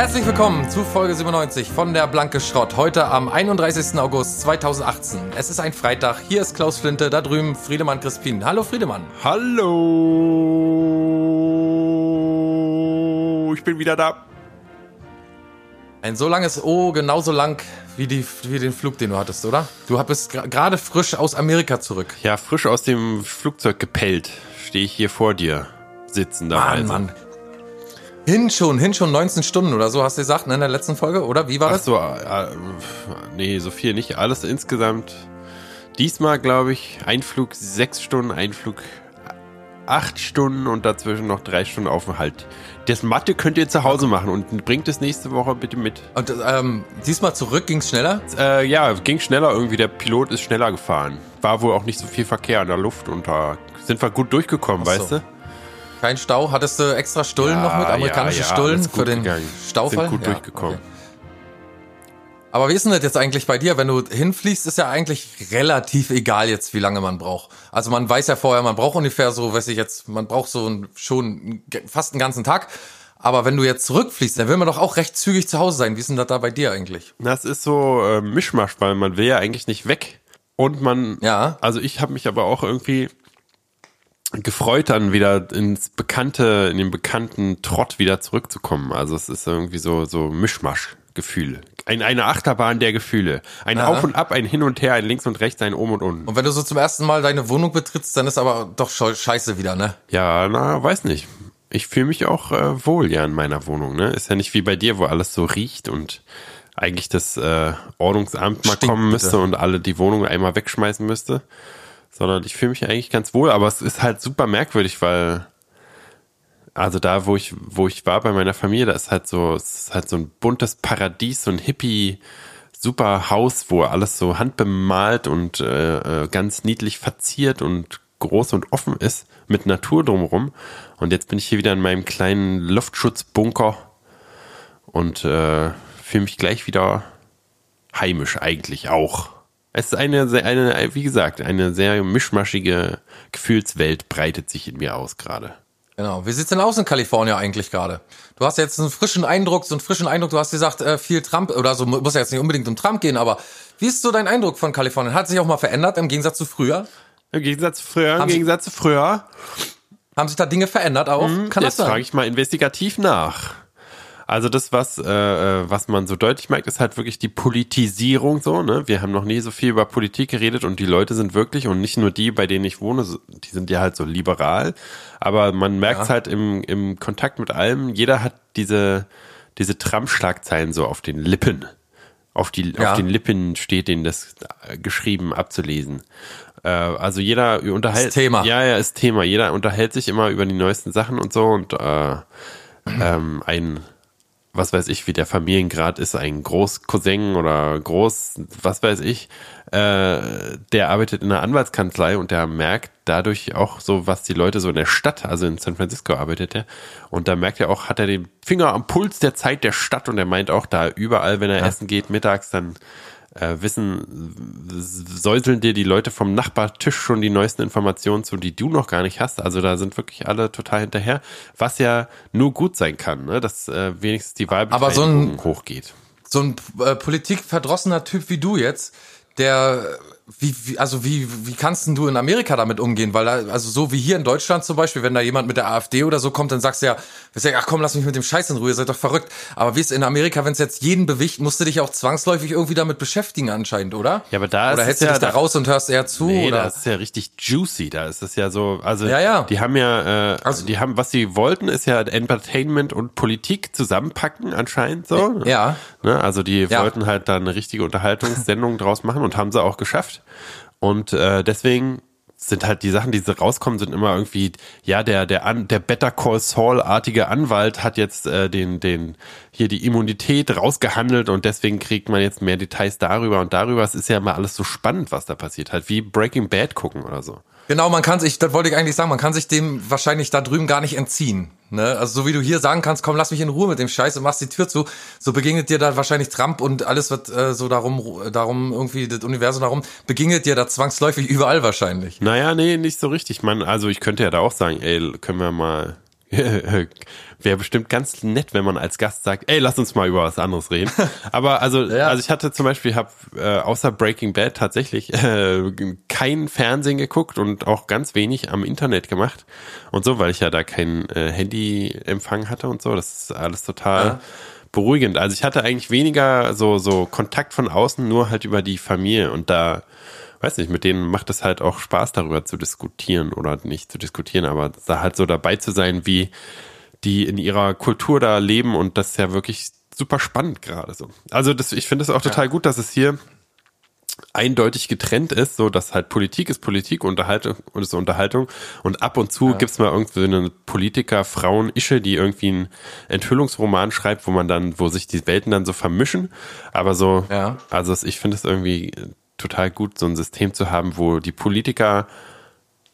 Herzlich willkommen zu Folge 97 von der Blanke Schrott. Heute am 31. August 2018. Es ist ein Freitag. Hier ist Klaus Flinte, da drüben Friedemann Crispin. Hallo Friedemann. Hallo. Ich bin wieder da. Ein so langes O, genauso lang wie, die, wie den Flug, den du hattest, oder? Du bist gerade frisch aus Amerika zurück. Ja, frisch aus dem Flugzeug gepellt. Stehe ich hier vor dir sitzen da. Mann, Mann. Hin schon, hin schon 19 Stunden oder so, hast du gesagt, ne, in der letzten Folge, oder? Wie war Ach das? so, äh, nee, so viel nicht. Alles insgesamt. Diesmal, glaube ich, Einflug sechs Stunden, Einflug acht Stunden und dazwischen noch drei Stunden Aufenthalt. Das Mathe könnt ihr zu Hause machen und bringt es nächste Woche bitte mit. Und ähm, diesmal zurück ging's schneller? Äh, ja, ging schneller irgendwie. Der Pilot ist schneller gefahren. War wohl auch nicht so viel Verkehr in der Luft und da sind wir gut durchgekommen, Ach so. weißt du? Kein Stau? Hattest du extra Stullen Ja, noch mit? Amerikanische ja, ja, Stullen für den gegangen. Staufall? Sind gut Ja, durchgekommen. okay. Aber wie ist denn das jetzt eigentlich bei dir? Wenn du hinfliegst, ist ja eigentlich relativ egal jetzt, wie lange man braucht. Also man weiß ja vorher, man braucht ungefähr so, weiß ich jetzt, man braucht so ein, schon fast einen ganzen Tag. Aber wenn du jetzt zurückfliegst, dann will man doch auch recht zügig zu Hause sein. Wie ist denn das da bei dir eigentlich? Das ist so äh, Mischmasch, weil man will ja eigentlich nicht weg. Und man, Ja. also ich habe mich aber auch irgendwie gefreut, dann wieder ins bekannte, in den bekannten Trott wieder zurückzukommen. Also es ist irgendwie so, so Mischmasch-Gefühl. Ein, eine Achterbahn der Gefühle. Ein Aha. Auf und Ab, ein Hin und Her, ein Links und Rechts, ein Oben und Unten. Und wenn du so zum ersten Mal deine Wohnung betrittst, dann ist aber doch scheiße wieder, ne? Ja, na, weiß nicht. Ich fühle mich auch äh, wohl ja in meiner Wohnung. Ne? Ist ja nicht wie bei dir, wo alles so riecht und eigentlich das äh, Ordnungsamt mal Stinkt, kommen bitte. müsste und alle die Wohnung einmal wegschmeißen müsste. Sondern ich fühle mich eigentlich ganz wohl, aber es ist halt super merkwürdig, weil also da, wo ich, wo ich war bei meiner Familie, da ist halt so, es ist halt so ein buntes Paradies, so ein Hippie, super Haus, wo alles so handbemalt und äh, äh, ganz niedlich verziert und groß und offen ist, mit Natur drumherum. Und jetzt bin ich hier wieder in meinem kleinen Luftschutzbunker und äh, fühle mich gleich wieder heimisch eigentlich auch. Es ist eine, sehr- eine, wie gesagt, eine sehr mischmaschige Gefühlswelt breitet sich in mir aus gerade. Genau. Wie sieht's denn aus in Kalifornien eigentlich gerade? Du hast jetzt einen frischen Eindruck, so einen frischen Eindruck. Du hast gesagt, äh, viel Trump oder so muss ja jetzt nicht unbedingt um Trump gehen, aber wie ist so dein Eindruck von Kalifornien? Hat sich auch mal verändert im Gegensatz zu früher? Im Gegensatz zu früher, im Haben Gegensatz zu früher, Haben sich da Dinge verändert auch? Kann das jetzt frage ich mal investigativ nach. Also das, was, äh, äh, was man so deutlich merkt, ist halt wirklich die Politisierung so, ne? Wir haben noch nie so viel über Politik geredet und die Leute sind wirklich, und nicht nur die, bei denen ich wohne, die sind ja halt so liberal, aber man merkt Ja. halt im, im Kontakt mit allem, jeder hat diese, diese Trump-Schlagzeilen so auf den Lippen. Auf, die, Ja. auf den Lippen steht denen das äh, geschrieben abzulesen. Äh, also jeder unterhält. Ist Thema. Ja, ja, ist Thema. Jeder unterhält sich immer über die neuesten Sachen und so und äh, ähm, ein, was weiß ich, wie der Familiengrad ist, ein Großcousin oder Groß, was weiß ich, äh, der arbeitet in einer Anwaltskanzlei und der merkt dadurch auch so, was die Leute so in der Stadt, also in San Francisco arbeitet er, und da merkt er auch, hat er den Finger am Puls der Zeit der Stadt und er meint auch da überall, wenn er essen geht, mittags, dann äh, wissen, säuseln dir die Leute vom Nachbartisch schon die neuesten Informationen zu, die du noch gar nicht hast. Also da sind wirklich alle total hinterher, was ja nur gut sein kann, ne? dass äh, wenigstens die so Wahlbeteiligung ein- hochgeht. So ein äh, politikverdrossener Typ wie du jetzt, der wie, wie also wie wie kannst denn du in Amerika damit umgehen? Weil da, also so wie hier in Deutschland zum Beispiel, wenn da jemand mit der AfD oder so kommt, dann sagst du ja, wirst ja, ach komm, lass mich mit dem Scheiß in Ruhe, ihr seid doch verrückt. Aber wie ist in Amerika, wenn es jetzt jeden bewicht, musst du dich auch zwangsläufig irgendwie damit beschäftigen anscheinend, oder? Ja, aber da oder ist hältst es du ja dich da da- raus und hörst eher zu? Nee, oder? das ist ja richtig juicy. Da ist es ja so, also Ja, ja. die haben ja, äh, Also- die haben, was sie wollten, ist ja Entertainment und Politik zusammenpacken anscheinend so. Ja. Ne? Also die Ja. wollten halt da eine richtige Unterhaltungssendung draus machen und haben sie auch geschafft. Und äh, deswegen sind halt die Sachen, die so rauskommen, sind immer irgendwie, ja, der, der, An, der Better Call Saul-artige Anwalt hat jetzt äh, den, den, hier die Immunität rausgehandelt und deswegen kriegt man jetzt mehr Details darüber und darüber. Es ist ja immer alles so spannend, was da passiert. Halt wie Breaking Bad gucken oder so. Genau, man kann sich, das wollte ich eigentlich sagen, man kann sich dem wahrscheinlich da drüben gar nicht entziehen. Ne? Also so wie du hier sagen kannst, komm, lass mich in Ruhe mit dem Scheiß und machst die Tür zu, so begegnet dir da wahrscheinlich Trump und alles wird äh, so darum, darum irgendwie das Universum darum, begegnet dir da zwangsläufig überall wahrscheinlich. Naja, nee, nicht so richtig. Man, also ich könnte ja da auch sagen, ey, können wir mal wäre bestimmt ganz nett, wenn man als Gast sagt, ey, lass uns mal über was anderes reden. Aber also, ja. also ich hatte zum Beispiel, habe äh, außer Breaking Bad tatsächlich äh, kein Fernsehen geguckt und auch ganz wenig am Internet gemacht und so, weil ich ja da kein äh, Handyempfang hatte und so. Das ist alles total ja. beruhigend. Also ich hatte eigentlich weniger so so Kontakt von außen, nur halt über die Familie und da weiß nicht, mit denen macht es halt auch Spaß, darüber zu diskutieren oder nicht zu diskutieren, aber da halt so dabei zu sein, wie die in ihrer Kultur da leben und das ist ja wirklich super spannend gerade so. Also das, ich finde es auch total ja. gut, dass es hier eindeutig getrennt ist, so dass halt Politik ist Politik, Unterhaltung und ist Unterhaltung und ab und zu ja. gibt's mal irgendwie eine Politiker, Frauen, Ische, die irgendwie einen Enthüllungsroman schreibt, wo man dann, wo sich die Welten dann so vermischen, aber so, ja. also ich finde es irgendwie total gut, so ein System zu haben, wo die Politiker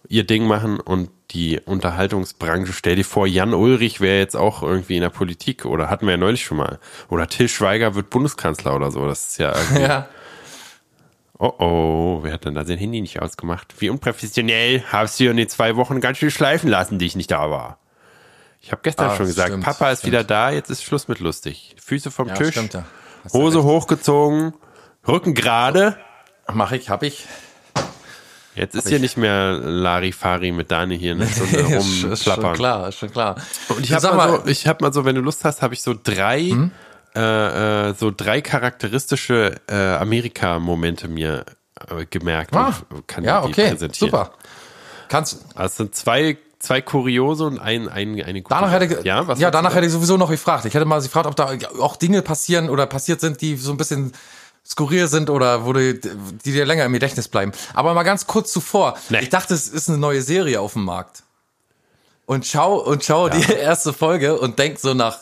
ihr Ding machen und die Unterhaltungsbranche, stell dir vor, Jan Ulrich wäre jetzt auch irgendwie in der Politik oder hatten wir ja neulich schon mal. Oder Till Schweiger wird Bundeskanzler oder so. Das ist ja irgendwie. Ja. Oh oh, wer hat denn da sein Handy nicht ausgemacht? Wie unprofessionell hast du in den zwei Wochen ganz schön schleifen lassen, die ich nicht da war. Ich habe gestern ah, schon gesagt, stimmt, Papa ist stimmt. wieder da, jetzt ist Schluss mit lustig. Füße vom ja, Tisch, stimmt, ja. Hose hochgezogen, Rücken gerade. Mach ich, hab ich. Jetzt ist hier nicht mehr Larifari mit Dani hier eine Stunde rumplappern. ist schon klar, ist schon klar. Und ich habe mal, so, ich hab mal so, wenn du Lust hast, habe ich so drei, hm? äh, äh, so drei charakteristische äh, Amerika-Momente mir äh, gemerkt ah, und kann ja, die okay, präsentieren. Super. Kannst. Also es sind zwei zwei Kuriose und ein, ein, eine gute danach hätte, Ja, ja danach hätte ich sowieso noch gefragt. Ich hätte mal gefragt, ob da auch Dinge passieren oder passiert sind, die so ein bisschen skurril sind oder wo die, die dir länger im Gedächtnis bleiben. Aber mal ganz kurz zuvor. Nee. Ich dachte, es ist eine neue Serie auf dem Markt. Und schau, und schau ja. die erste Folge und denk so nach,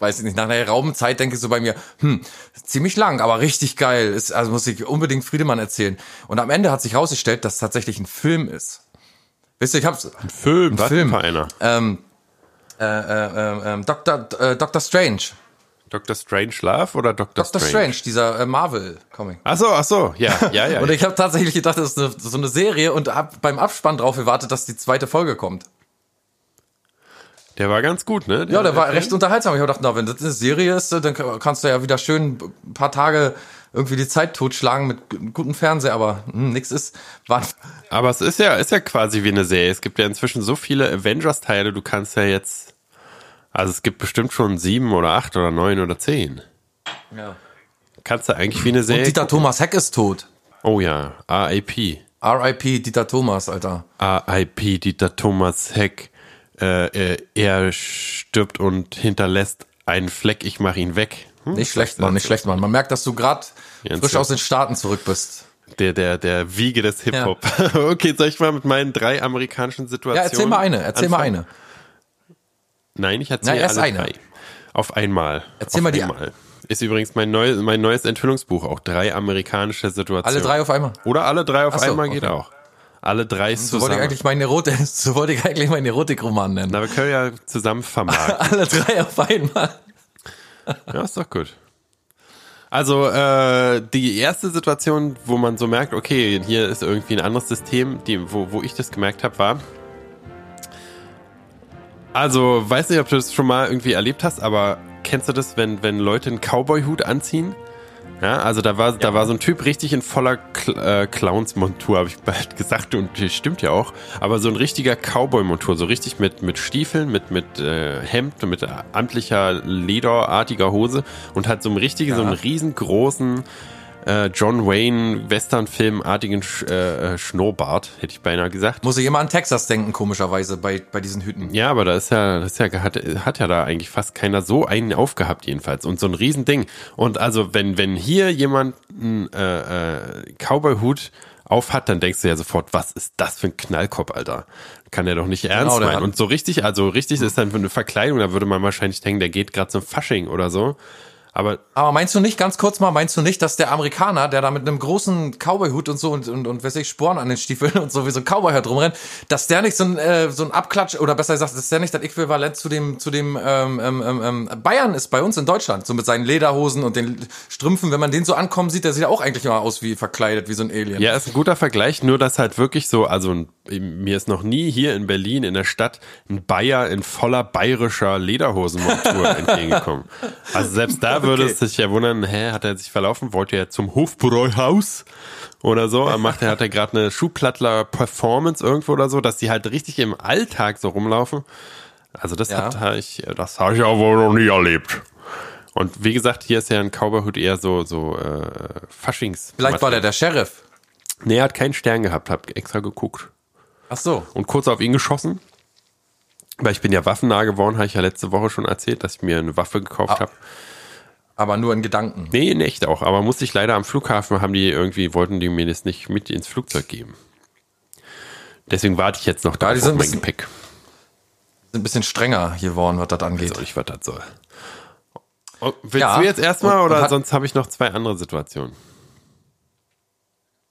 weiß ich nicht, nach einer Raumzeit denke ich so bei mir, hm, ziemlich lang, aber richtig geil. Ist, also muss ich unbedingt Friedemann erzählen. Und am Ende hat sich herausgestellt, dass es tatsächlich ein Film ist. Wisst ihr, ich hab's. Ein Film, ein Film. Einer. Ähm, äh, äh, äh, Dr. Äh, Dr. Strange. Dr. Strange Love oder Dr. Dr. Strange? Strange, dieser äh, Marvel-Comic. Ach so, ach so, ja, ja, ja. und ich habe tatsächlich gedacht, das ist eine, so eine Serie und hab beim Abspann drauf gewartet, dass die zweite Folge kommt. Der war ganz gut, ne? Der, ja, der, war recht unterhaltsam. Ich habe gedacht, na, wenn das eine Serie ist, dann kannst du ja wieder schön ein paar Tage irgendwie die Zeit totschlagen mit gutem Fernseher, aber hm, nix ist. War aber es ist ja, ist ja quasi wie eine Serie. Es gibt ja inzwischen so viele Avengers-Teile, du kannst ja jetzt also es gibt bestimmt schon sieben oder acht oder neun oder zehn. Ja. Kannst du eigentlich wie eine Serie. Und Dieter gucken? Thomas Heck ist tot. Oh ja, RIP. RIP Dieter Thomas, Alter. RIP Dieter Thomas Heck. Äh, äh, er stirbt und hinterlässt einen Fleck, ich mach ihn weg. Hm? Nicht schlecht, Mann, nicht schlecht, Mann. Man merkt, dass du gerade frisch aus den Staaten zurück bist. Der, der, der Wiege des Hip-Hop. Ja. okay, soll ich mal mit meinen drei amerikanischen Situationen. Ja, erzähl mal eine, erzähl anfangen? mal eine. Nein, ich erzähle alle eine. drei. Auf einmal. Erzähl auf mal die. Einmal. Ist übrigens mein, neu, mein neues Enthüllungsbuch, auch drei amerikanische Situationen. Alle drei auf einmal? Oder alle drei auf so, einmal okay. geht auch. Alle drei so zusammen. Wollte ich eigentlich meine Erotik, so wollte ich eigentlich meinen Erotikroman nennen. Na, wir können ja zusammen vermarkten. alle drei auf einmal. ja, ist doch gut. Also äh, die erste Situation, wo man so merkt, okay, hier ist irgendwie ein anderes System, die, wo, wo ich das gemerkt habe, war, also, weiß nicht, ob du das schon mal irgendwie erlebt hast, aber kennst du das, wenn, wenn Leute einen Cowboy-Hut anziehen? Ja, also da war, ja. da war so ein Typ richtig in voller Cl äh, Clowns-Montur, habe ich bald gesagt, und das stimmt ja auch. Aber so ein richtiger Cowboy-Montur, so richtig mit, mit Stiefeln, mit, mit äh, Hemd und mit amtlicher, lederartiger Hose und hat so einen richtigen, ja. so einen riesengroßen äh, John Wayne Western-Filmartigen Sch äh, äh, Schnurrbart, hätte ich beinahe gesagt. Muss ich immer an Texas denken, komischerweise, bei, bei diesen Hüten. Ja, aber da ist ja, das ist ja, hat, hat ja da eigentlich fast keiner so einen aufgehabt, jedenfalls. Und so ein Riesending. Und also, wenn, wenn hier jemand einen äh, äh, Cowboy-Hut auf hat, dann denkst du ja sofort, was ist das für ein Knallkopf, Alter? Kann der doch nicht ernst genau, meinen. Und so richtig, also richtig ist dann für eine Verkleidung, da würde man wahrscheinlich denken, der geht gerade zum Fasching oder so. Aber Aber meinst du nicht, ganz kurz mal, meinst du nicht, dass der Amerikaner, der da mit einem großen Cowboy-Hut und so und, und, und weiß ich, Sporen an den Stiefeln und so wie so ein Cowboy herumrennt, dass der nicht so ein, äh, so ein Abklatsch oder besser gesagt, dass der nicht das Äquivalent zu dem, zu dem ähm, ähm, ähm, ähm, Bayern ist bei uns in Deutschland, so mit seinen Lederhosen und den Strümpfen, wenn man den so ankommen sieht, der sieht ja auch eigentlich immer aus wie verkleidet, wie so ein Alien. Ja, ist ein guter Vergleich, nur dass halt wirklich so, also mir ist noch nie hier in Berlin in der Stadt ein Bayer in voller bayerischer Lederhosenmontur entgegengekommen. Also selbst da würde Okay. es sich ja wundern, hä, hat er sich verlaufen, wollte er zum Hofbräuhaus oder so, Er macht er, hat er gerade eine Schuhplattler Performance irgendwo oder so, dass die halt richtig im Alltag so rumlaufen. Also das Ja. hat ich, das habe ich ja wohl noch nie erlebt. Und wie gesagt, hier ist ja ein Cowboyhut eher so, so äh, Faschings. Vielleicht war der der Sheriff. Nee, er hat keinen Stern gehabt, hab extra geguckt. Ach so. Und kurz auf ihn geschossen. Weil ich bin ja waffennah geworden, habe ich ja letzte Woche schon erzählt, dass ich mir eine Waffe gekauft Ah. habe. Aber nur in Gedanken. Nee, in echt auch. Aber musste ich leider am Flughafen, haben die irgendwie, wollten die mir das nicht mit ins Flugzeug geben. Deswegen warte ich jetzt noch da die auf mein bisschen- Gepäck. Sind ein bisschen strenger geworden, was das angeht. Ich, was das soll. Oh, willst Ja. du jetzt erstmal oder hat- sonst habe ich noch zwei andere Situationen?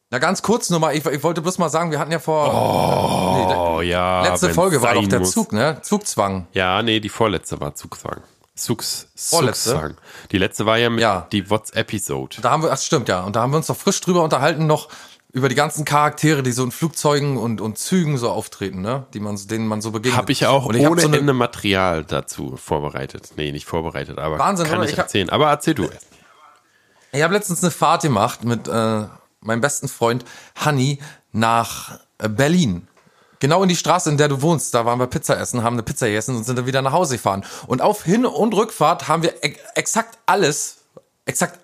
Na ganz kurz nur mal, ich, ich wollte bloß mal sagen, wir hatten ja vor nee, Oh ja. letzte Folge war doch der muss. Zug, ne? Zugzwang. Ja, nee, die vorletzte war Zugzwang. Zugs, Vorletzte? Zugzwang. Die letzte war ja mit Ja. die What's-Episode. Da haben wir, das stimmt, ja. Und da haben wir uns doch frisch drüber unterhalten, noch über die ganzen Charaktere, die so in Flugzeugen und, und Zügen so auftreten, ne? Die man, denen man so begegnet. Habe ich auch und ich ohne so Ende Material dazu vorbereitet. Nee, nicht vorbereitet, aber Wahnsinn, kann oder? ich erzählen. Aber erzähl du erst. Ich habe letztens eine Fahrt gemacht mit äh, meinem besten Freund Hanni nach äh, Berlin. Genau in die Straße, in der du wohnst. Da waren wir Pizza essen, haben eine Pizza gegessen und sind dann wieder nach Hause gefahren. Und auf Hin- und Rückfahrt haben wir ex exakt alles, exakt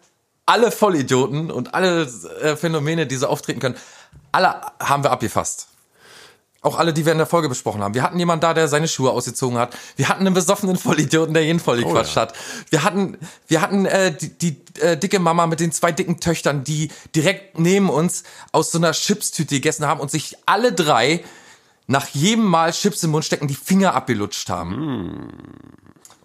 alle Vollidioten und alle äh, Phänomene, die so auftreten können, alle haben wir abgefasst. Auch alle, die wir in der Folge besprochen haben. Wir hatten jemanden da, der seine Schuhe ausgezogen hat. Wir hatten einen besoffenen Vollidioten, der jeden voll gequatscht ja. hat. Wir hatten, wir hatten äh, die, die äh, dicke Mama mit den zwei dicken Töchtern, die direkt neben uns aus so einer Chipstüte gegessen haben und sich alle drei nach jedem Mal Chips im Mund stecken, die Finger abgelutscht haben.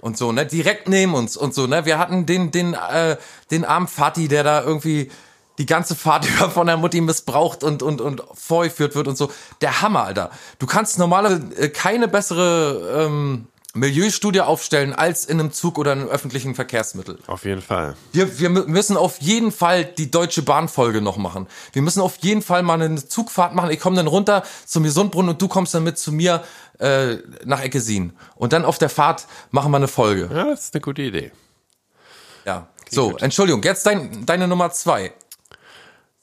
Und so, ne, direkt neben uns und so, ne. Wir hatten den, den, äh, den armen Vati, der da irgendwie die ganze Fahrt über von der Mutti missbraucht und, und, und vorgeführt wird und so. Der Hammer, Alter. Du kannst normale, äh, keine bessere, ähm, Milieustudie aufstellen als in einem Zug oder in einem öffentlichen Verkehrsmittel. Auf jeden Fall. Wir, wir mü- müssen auf jeden Fall die Deutsche Bahn-Folge noch machen. Wir müssen auf jeden Fall mal eine Zugfahrt machen. Ich komme dann runter zum Gesundbrunnen und du kommst dann mit zu mir äh, nach Eckesin. Und dann auf der Fahrt machen wir eine Folge. Ja, das ist eine gute Idee. Ja. So, gut. Entschuldigung, jetzt dein, deine Nummer zwei.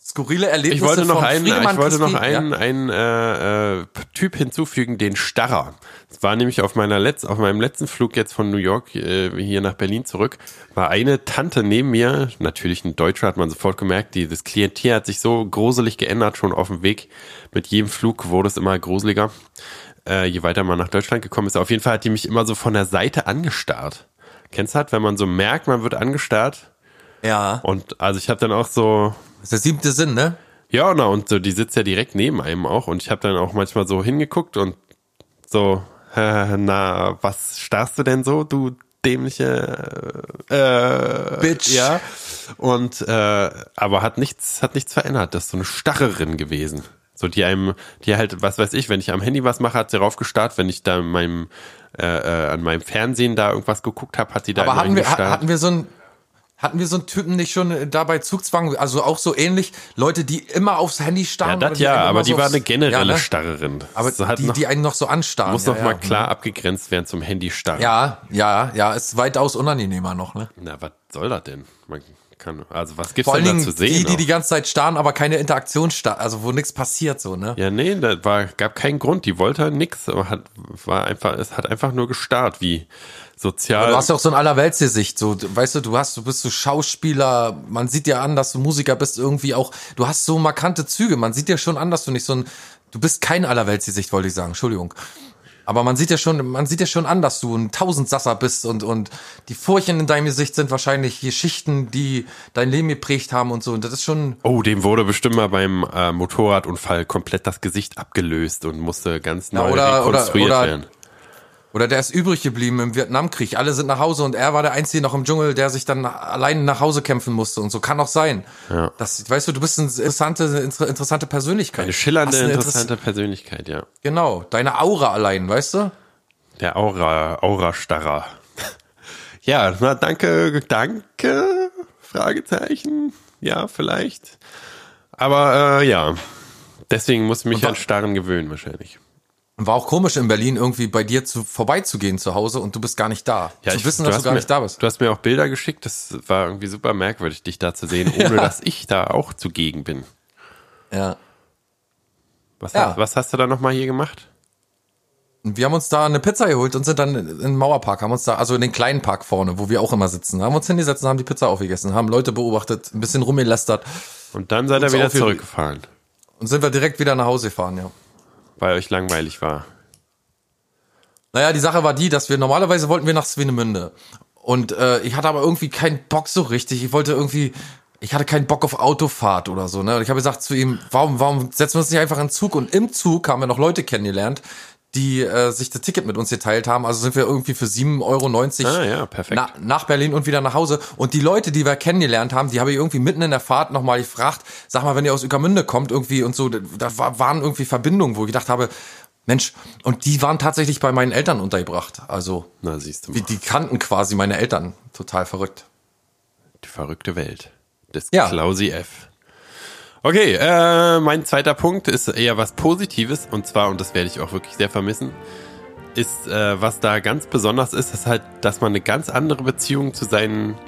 Skurrile Erlebnisse Ich wollte noch einen, Friedemann ich wollte noch Christi. einen, Ja? einen äh, äh, Typ hinzufügen, den Starrer. Das war nämlich auf meiner Letz, auf meinem letzten Flug jetzt von New York äh, hier nach Berlin zurück, war eine Tante neben mir, natürlich ein Deutscher, hat man sofort gemerkt, die, das Klientel hat sich so gruselig geändert schon auf dem Weg. Mit jedem Flug wurde es immer gruseliger, äh, je weiter man nach Deutschland gekommen ist. Auf jeden Fall hat die mich immer so von der Seite angestarrt. Kennst du das, wenn man so merkt, man wird angestarrt? Ja. Und also ich habe dann auch so, Das ist der siebte Sinn, ne? ja, na, und so, die sitzt ja direkt neben einem auch. Und ich habe dann auch manchmal so hingeguckt und so, äh, na, was starrst du denn so, du dämliche äh, Bitch. Ja. Und äh, aber hat nichts, hat nichts verändert. Das ist so eine Starrerin gewesen. So, die einem, die halt, was weiß ich, wenn ich am Handy was mache, hat sie raufgestarrt. Wenn ich da in meinem, äh, äh, an meinem Fernsehen da irgendwas geguckt habe, hat die da Aber hatten wir, hatten wir so ein, hatten wir so einen Typen nicht schon äh, da bei Zugzwang, also auch so ähnlich, Leute, die immer aufs Handy ja, starren? oder das ja, aber die so war eine generelle ja, ne? Starrerin. Aber hat die, noch, die einen noch so anstarren. muss ja, noch mal ja. klar abgegrenzt werden zum Handy starren. Ja, ja, ja, ist weitaus unangenehmer noch, ne? Na, was soll das denn? Man kann, also was gibt's Vor denn da zu sehen? die, die die ganze Zeit starren, aber keine Interaktion starren, also wo nichts passiert so, ne? ja, nee, da war, gab keinen Grund. Die wollte nix, aber hat, war einfach, es hat einfach nur gestarrt, wie sozial. Du hast ja auch so ein Allerweltsgesicht, so, du- weißt du, du hast, du bist so Schauspieler, man sieht dir an, dass du Musiker bist, irgendwie auch, du hast so markante Züge, man sieht dir schon an, dass du nicht so ein, du bist kein Allerweltsgesicht, wollte ich sagen, Entschuldigung. Aber man sieht ja schon, man sieht ja schon an, dass du ein Tausendsasser bist und, und die Furchen in deinem Gesicht sind wahrscheinlich Geschichten, die dein Leben geprägt haben und so. Und das ist schon, oh, dem wurde bestimmt mal beim äh, Motorradunfall komplett das Gesicht abgelöst und musste ganz neu oder- oder- rekonstruiert oder- werden. Oder der ist übrig geblieben im Vietnamkrieg. Alle sind nach Hause und er war der Einzige noch im Dschungel, der sich dann allein nach Hause kämpfen musste und so. Kann auch sein. Ja. Das, weißt du, du bist eine interessante, inter- interessante Persönlichkeit. Eine schillernde, eine interessante Persönlichkeit, ja. Genau, deine Aura allein, weißt du? Der Aura, Aura-Starrer. ja, na, danke, danke, Fragezeichen. Ja, vielleicht. Aber äh, ja, deswegen muss ich mich an Starren gewöhnen wahrscheinlich. War auch komisch in Berlin irgendwie bei dir zu, vorbeizugehen zu Hause und du bist gar nicht da. Ja, zu ich- wissen, dass hast du gar mir, nicht da bist. Du hast mir auch Bilder geschickt, das war irgendwie super merkwürdig, dich da zu sehen, ohne Ja. dass ich da auch zugegen bin. Ja. Was, Ja. hast, was hast du da nochmal hier gemacht? Und wir haben uns da eine Pizza geholt und sind dann in den Mauerpark, haben uns da, also in den kleinen Park vorne, wo wir auch immer sitzen, haben uns hingesetzt und haben die Pizza aufgegessen, haben Leute beobachtet, ein bisschen rumgelästert Und dann seid ihr wieder zurückgefahren, und sind wir direkt wieder nach Hause gefahren, ja. Weil euch langweilig war. Naja, die Sache war die, dass wir normalerweise wollten wir nach Swinemünde. Und äh, ich hatte aber irgendwie keinen Bock so richtig. Ich wollte irgendwie, ich hatte keinen Bock auf Autofahrt oder so. Ne? Und ich habe gesagt zu ihm, warum, warum setzen wir uns nicht einfach in den Zug? Und im Zug haben wir noch Leute kennengelernt, die äh, sich das Ticket mit uns geteilt haben. Also sind wir irgendwie für 7,90 Euro Ah, ja, perfekt. na, nach Berlin und wieder nach Hause. Und die Leute, die wir kennengelernt haben, die habe ich irgendwie mitten in der Fahrt nochmal gefragt, sag mal, wenn ihr aus Ueckermünde kommt irgendwie und so, da war, waren irgendwie Verbindungen, wo ich gedacht habe, Mensch, und die waren tatsächlich bei meinen Eltern untergebracht. Also, Na, siehst du mal, die kannten quasi meine Eltern. Total verrückt. die verrückte Welt des Ja. Klausi F. Okay, äh, mein zweiter Punkt ist eher was Positives und zwar, und das werde ich auch wirklich sehr vermissen, ist, äh, was da ganz besonders ist, ist halt, dass man eine ganz andere Beziehung zu seinen,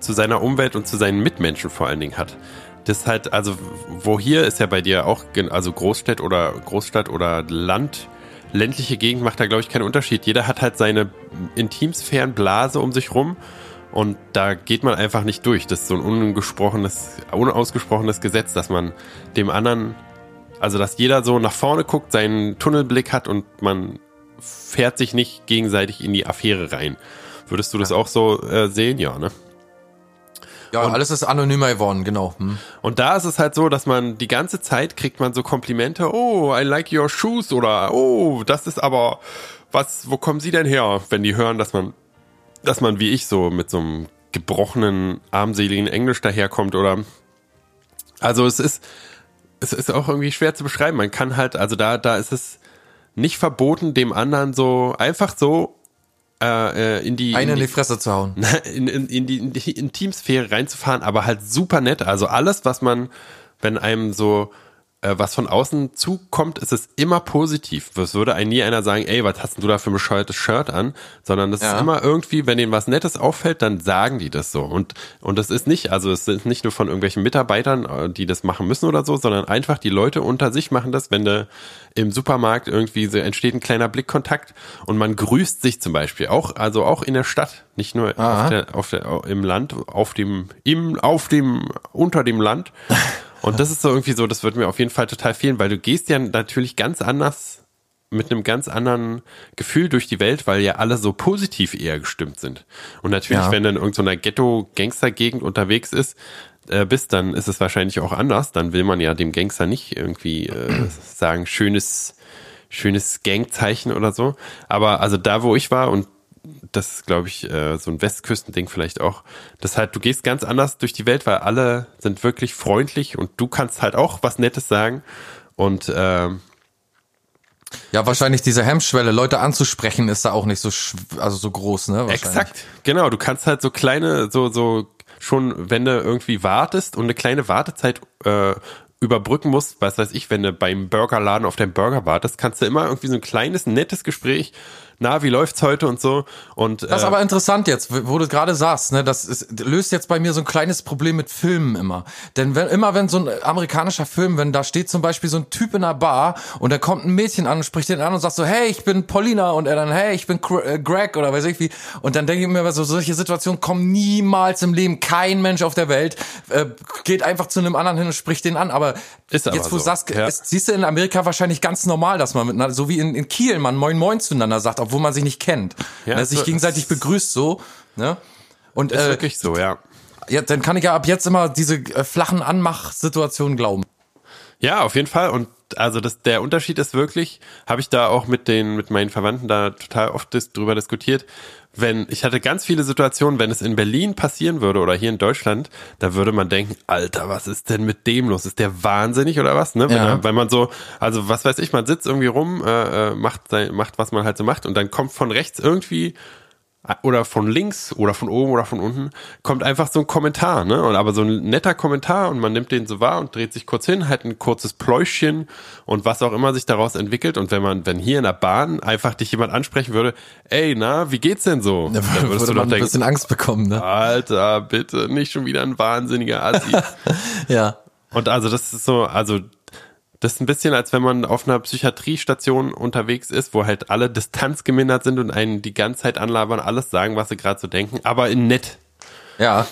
zu seiner Umwelt und zu seinen Mitmenschen vor allen Dingen hat. Das halt, also, wo hier ist ja bei dir auch, also Großstadt oder Großstadt oder Land, ländliche Gegend macht da, glaube ich, keinen Unterschied. Jeder hat halt seine Intimsphärenblase um sich rum und da geht man einfach nicht durch. Das ist so ein ungesprochenes, unausgesprochenes Gesetz, dass man dem anderen, also dass jeder so nach vorne guckt, seinen Tunnelblick hat und man fährt sich nicht gegenseitig in die Affäre rein. Würdest du das auch so äh, sehen? Ja, ne? Ja, alles ist anonymer geworden, genau. Hm. Und da ist es halt so, dass man die ganze Zeit kriegt man so Komplimente, oh, I like your shoes oder oh, das ist aber was, wo kommen Sie denn her, wenn die hören, dass man dass man wie ich so mit so einem gebrochenen, armseligen Englisch daherkommt oder also es ist es ist auch irgendwie schwer zu beschreiben. Man kann halt, also da da ist es nicht verboten, dem anderen so einfach so äh, äh, in die Eine in die, die Fresse zu hauen. in, in, in, die, in die Intimsphäre reinzufahren, aber halt super nett. Also alles, was man, wenn einem so was von außen zukommt, ist es immer positiv. Es würde einem nie einer sagen, ey, was hast denn du da für ein bescheuertes Shirt an? Sondern das Ja. ist immer irgendwie, wenn denen was Nettes auffällt, dann sagen die das so. Und, und das ist nicht, also es ist nicht nur von irgendwelchen Mitarbeitern, äh, die das machen müssen oder so, sondern einfach die Leute unter sich machen das, wenn du im Supermarkt irgendwie so entsteht ein kleiner Blickkontakt und man grüßt sich zum Beispiel auch, also auch in der Stadt, nicht nur auf der, auf der, im Land, auf dem, im, auf dem, unter dem Land. Und das ist so irgendwie so, das wird mir auf jeden Fall total fehlen, weil du gehst ja natürlich ganz anders mit einem ganz anderen Gefühl durch die Welt, weil ja alle so positiv eher gestimmt sind. Und natürlich, Ja. wenn du in irgendeiner Ghetto-Gangster-Gegend unterwegs ist, äh, bist, dann ist es wahrscheinlich auch anders. Dann will man ja dem Gangster nicht irgendwie äh, sagen, schönes, schönes Gangzeichen oder so. Aber also da, wo ich war und das ist, glaube ich, äh, so ein Westküstending vielleicht auch. Das halt, du gehst ganz anders durch die Welt, weil alle sind wirklich freundlich und du kannst halt auch was Nettes sagen. Und ähm, Ja, wahrscheinlich diese Hemmschwelle, Leute anzusprechen, ist da auch nicht so, also so groß, ne? Exakt, genau. Du kannst halt so kleine, so, so schon, wenn du irgendwie wartest und eine kleine Wartezeit äh, überbrücken musst, was weiß ich, wenn du beim Burgerladen auf deinen Burger wartest, kannst du immer irgendwie so ein kleines, nettes Gespräch, na, wie läuft's heute und so. Und Das ist äh, aber interessant jetzt, wo du gerade sagst, ne, das ist, löst jetzt bei mir so ein kleines Problem mit Filmen immer. Denn wenn, immer wenn so ein amerikanischer Film, wenn da steht zum Beispiel so ein Typ in einer Bar und da kommt ein Mädchen an und spricht den an und sagt so, hey, ich bin Paulina und er dann, hey, ich bin äh, Greg oder weiß ich wie. Und dann denke ich mir so, solche Situationen kommen niemals im Leben. Kein Mensch auf der Welt äh, geht einfach zu einem anderen hin und spricht den an. Aber, Ist aber jetzt, wo so, du sagst, ja. siehst du in Amerika wahrscheinlich ganz normal, dass man miteinander, so wie in, in Kiel, man Moin Moin zueinander sagt, obwohl man sich nicht kennt. Ja, ne, sich so- gegenseitig begrüßt so. Ne? Und ist äh, wirklich so, ja. ja, dann kann ich ja ab jetzt immer diese äh, flachen Anmachsituationen glauben. Ja, auf jeden Fall. Und also das, der Unterschied ist wirklich, habe ich da auch mit den, mit meinen Verwandten da total oft dis, drüber diskutiert. Wenn, ich hatte ganz viele Situationen, wenn es in Berlin passieren würde oder hier in Deutschland, da würde man denken, Alter, was ist denn mit dem los? Ist der wahnsinnig oder was? Ne? Wenn Ja. er, weil man so, also was weiß ich, man sitzt irgendwie rum, äh, äh, macht, sein, macht, was man halt so macht und dann kommt von rechts irgendwie oder von links oder von oben oder von unten kommt einfach so ein Kommentar, ne? Und aber so ein netter Kommentar und man nimmt den so wahr und dreht sich kurz hin, halt ein kurzes Pläuschchen und was auch immer sich daraus entwickelt. Und wenn man, wenn hier in der Bahn einfach dich jemand ansprechen würde, ey, na, wie geht's denn so? Da würde man ein bisschen Angst bekommen, ne? Alter, bitte, nicht schon wieder ein wahnsinniger Assi. Ja. Und also das ist so, also das ist ein bisschen, als wenn man auf einer Psychiatriestation unterwegs ist, wo halt alle Distanz gemindert sind und einen die ganze Zeit anlabern, alles sagen, was sie gerade so denken, aber in nett. Ja.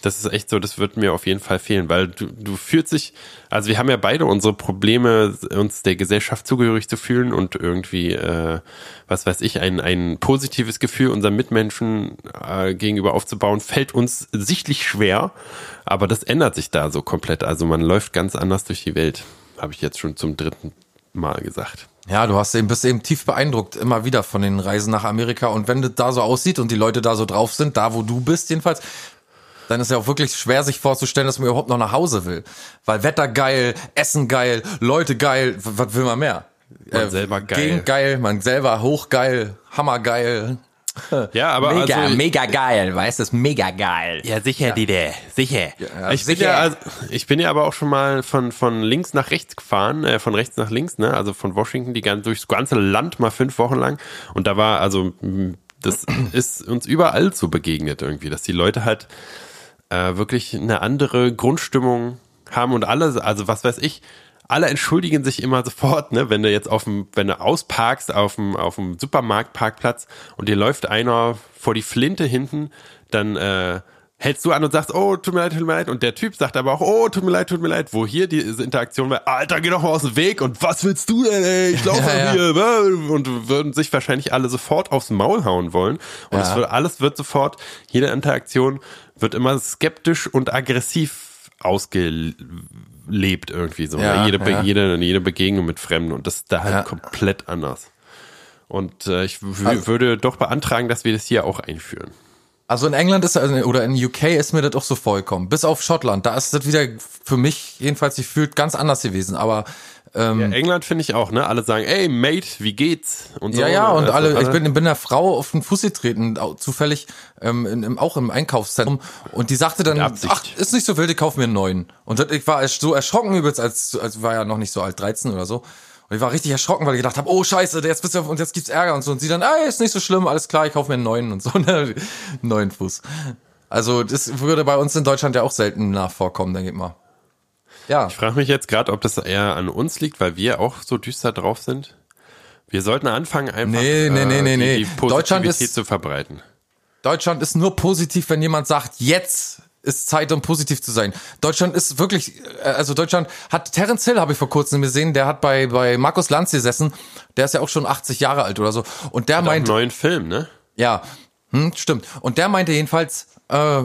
Das ist echt so, das wird mir auf jeden Fall fehlen, weil du, du fühlst dich, also wir haben ja beide unsere Probleme, uns der Gesellschaft zugehörig zu fühlen und irgendwie, äh, was weiß ich, ein, ein positives Gefühl unseren Mitmenschen äh, gegenüber aufzubauen, fällt uns sichtlich schwer, aber das ändert sich da so komplett. Also man läuft ganz anders durch die Welt, habe ich jetzt schon zum dritten Mal gesagt. Ja, du hast eben, bist eben tief beeindruckt immer wieder von den Reisen nach Amerika. Und wenn das da so aussieht und die Leute da so drauf sind, da wo du bist jedenfalls, dann ist ja auch wirklich schwer, sich vorzustellen, dass man überhaupt noch nach Hause will. Weil Wetter geil, Essen geil, Leute geil, was will man mehr? Man selber geil. Gegend geil, man selber hochgeil, hammergeil. Ja, aber Mega, also, mega geil, weißt du, ist mega geil. Ja, sicher, Dide, sicher. Ja, ich, bin sicher. ja, also, ich bin ja aber auch schon mal von, von links nach rechts gefahren, äh, von rechts nach links, ne? Also von Washington die ganze, durchs ganze Land mal fünf Wochen lang. Und da war, also, das ist uns überall so begegnet irgendwie, dass die Leute halt äh, wirklich eine andere Grundstimmung haben und alle, also was weiß ich, alle entschuldigen sich immer sofort, ne, wenn du jetzt auf dem, wenn du ausparkst auf dem, auf dem Supermarktparkplatz und dir läuft einer vor die Flinte hinten, dann äh, hältst du an und sagst, oh, tut mir leid, tut mir leid. Und der Typ sagt aber auch, oh, tut mir leid, tut mir leid. Wo hier diese Interaktion war, Alter, geh doch mal aus dem Weg und was willst du denn, ey? Ich laufe Ja, hier. Und würden sich wahrscheinlich alle sofort aufs Maul hauen wollen. Und Ja. wird, alles wird sofort, jede Interaktion wird immer skeptisch und aggressiv ausgelebt irgendwie so. Ja, jede, ja. jede, jede Begegnung mit Fremden und das ist da halt Ja. komplett anders. Und äh, ich w- würde doch beantragen, dass wir das hier auch einführen. Also in England ist also- oder in UK ist mir das auch so vollkommen. Bis auf Schottland, da ist das wieder für mich jedenfalls gefühlt ganz anders gewesen. Aber ähm, Ja, England finde ich auch, ne? Alle sagen, ey, Mate, wie geht's? Und so, Ja, ja, und Also alle, ich bin, bin der Frau auf den Fuß getreten, zufällig, ähm, in, im, auch im Einkaufszentrum. Und die sagte dann, ach, ist nicht so wild, ich kauf mir einen neuen. Und das, ich war so erschrocken übelst, als, als war ja noch nicht so alt, 13 oder so. Und ich war richtig erschrocken, weil ich gedacht habe, oh scheiße, jetzt bist du und jetzt gibt's Ärger und so. Und sie dann, ey, ist nicht so schlimm, alles klar, ich kauf mir einen neuen und so, ne, einen neuen Fuß. Also das würde bei uns in Deutschland ja auch selten nachvorkommen, denke ich mal. Ja. Ich frage mich jetzt gerade, ob das eher an uns liegt, weil wir auch so düster drauf sind. Wir sollten anfangen, einfach Nee, nee, nee, nee, die, nee. die Deutschland Positivität ist- zu verbreiten. Deutschland ist nur positiv, wenn jemand sagt, jetzt ist Zeit, um positiv zu sein. Deutschland ist wirklich, äh, also Deutschland hat, Terence Hill habe ich vor kurzem gesehen, der hat bei, bei Markus Lanz gesessen, der ist ja auch schon 80 Jahre alt oder so. Und der Einen meint, neuen Film, ne? ja, hm, stimmt. Und der meinte jedenfalls, äh,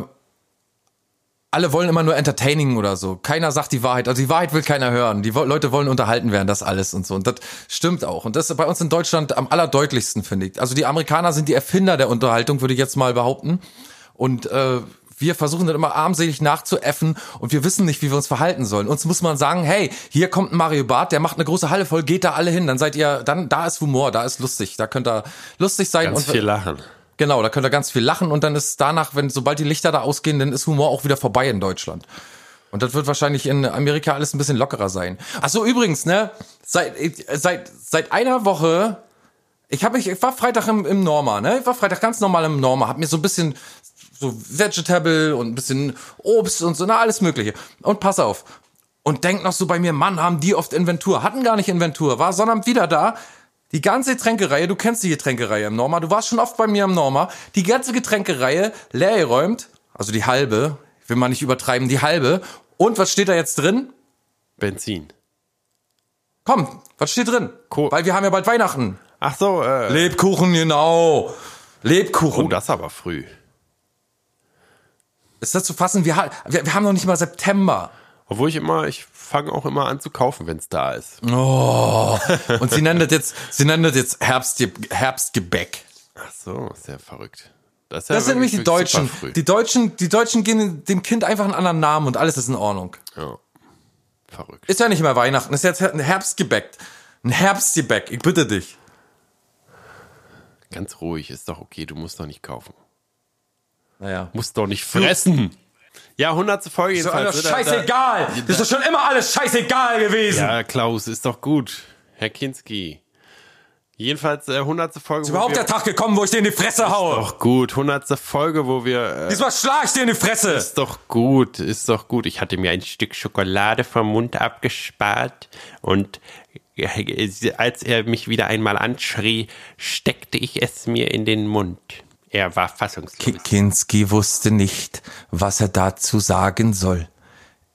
alle wollen immer nur entertaining oder so. Keiner sagt die Wahrheit. Also die Wahrheit will keiner hören. Die Leute wollen unterhalten werden, das alles und so. Und das stimmt auch. Und das ist bei uns in Deutschland am allerdeutlichsten, finde ich. Also die Amerikaner sind die Erfinder der Unterhaltung, würde ich jetzt mal behaupten. Und äh, wir versuchen dann immer armselig nachzuäffen und wir wissen nicht, wie wir uns verhalten sollen. Uns muss man sagen, hey, hier kommt ein Mario Barth, der macht eine große Halle voll, geht da alle hin, dann seid ihr, dann, da ist Humor, da ist lustig, da könnt ihr lustig sein. Ganz und viel lachen. Genau, da könnt ihr ganz viel lachen und dann ist danach, wenn sobald die Lichter da ausgehen, dann ist Humor auch wieder vorbei in Deutschland. Und das wird wahrscheinlich in Amerika alles ein bisschen lockerer sein. Ach so, übrigens, ne, seit seit seit einer Woche ich habe mich ich war Freitag im, im Norma, ne? Ich war Freitag ganz normal im Norma, hab mir so ein bisschen so Vegetable und ein bisschen Obst und so, na alles mögliche. Und pass auf. Und denk noch so bei mir, Mann, haben die oft Inventur. Hatten gar nicht Inventur, war Sonnabend wieder da. Die ganze Getränkereihe, du kennst die Getränkereihe im Norma, du warst schon oft bei mir im Norma, die ganze Getränkereihe leer geräumt, also die halbe, will man nicht übertreiben, die halbe. Und was steht da jetzt drin? Benzin. Komm, was steht drin? Ko- Weil wir haben ja bald Weihnachten. Ach so, äh, Lebkuchen, genau. Lebkuchen. oh, das aber früh. Ist das zu fassen? Wir, wir, wir haben noch nicht mal September. Obwohl ich immer, ich fange auch immer an zu kaufen, wenn es da ist. Oh. Und sie nennt das jetzt, sie nennt das jetzt Herbst, Herbstgebäck. Ach so, sehr verrückt. Das, ist Das sind nämlich die Deutschen. Die Deutschen, die Deutschen geben dem Kind einfach einen anderen Namen und alles ist in Ordnung. ja. Verrückt. Ist ja nicht mehr Weihnachten, ist jetzt ein Herbstgebäck. Ein Herbstgebäck, ich bitte dich. Ganz ruhig, ist doch okay, du musst doch nicht kaufen. Naja. Musst doch nicht fressen. Ja, hundertste Folge Ist doch alles ne? Da- scheißegal. Das ist doch schon immer alles scheißegal gewesen. Da, ja, Klaus, ist doch gut. Herr Kinski. Jedenfalls äh, hundertste Folge. Ist überhaupt der Tag gekommen, wo ich dir in die Fresse haue. Doch gut, hundertste Folge, wo wir. Äh, Diesmal schlag ich dir in die Fresse. ist doch gut, ist doch gut. Ich hatte mir ein Stück Schokolade vom Mund abgespart und äh, als er mich wieder einmal anschrie, steckte ich es mir in den Mund. Er war fassungslos. Kinski wusste nicht, was er dazu sagen soll.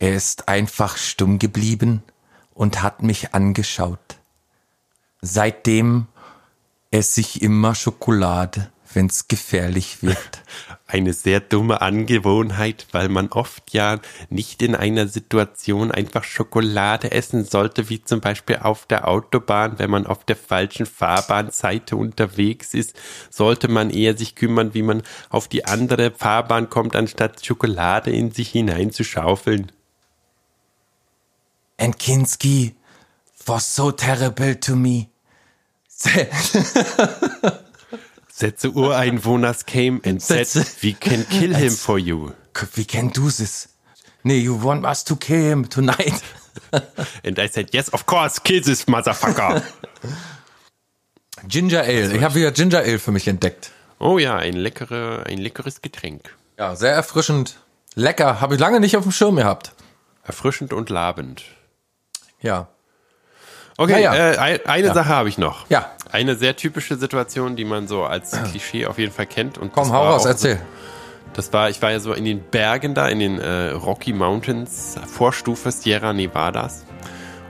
Er ist einfach stumm geblieben und hat mich angeschaut. Seitdem esse ich immer Schokolade, wenn's gefährlich wird. Eine sehr dumme Angewohnheit, weil man oft ja nicht in einer Situation einfach Schokolade essen sollte, wie zum Beispiel auf der Autobahn, wenn man auf der falschen Fahrbahnseite unterwegs ist, sollte man eher sich kümmern, wie man auf die andere Fahrbahn kommt, anstatt Schokolade in sich hineinzuschaufeln. And Kinski was so terrible to me. Sätze Ureinwohners came and said, we can kill him for you. We can do this. Nee, you want us to kill him tonight. And I said, yes, of course, kill this motherfucker. Ginger Ale. Ich habe wieder Ginger Ale für mich entdeckt. oh ja, ein, leckere, ein leckeres Getränk. Ja, sehr erfrischend. Lecker. Habe ich lange nicht auf dem Schirm gehabt. Erfrischend und labend. Ja. Okay, Ja, ja. Äh, ein- eine Sache habe ich noch. Ja. Eine sehr typische Situation, die man so als Klischee auf jeden Fall kennt. Und Komm, hau raus, erzähl. So, das war, ich war ja so in den Bergen da, in den äh, Rocky Mountains, Vorstufe Sierra Nevadas.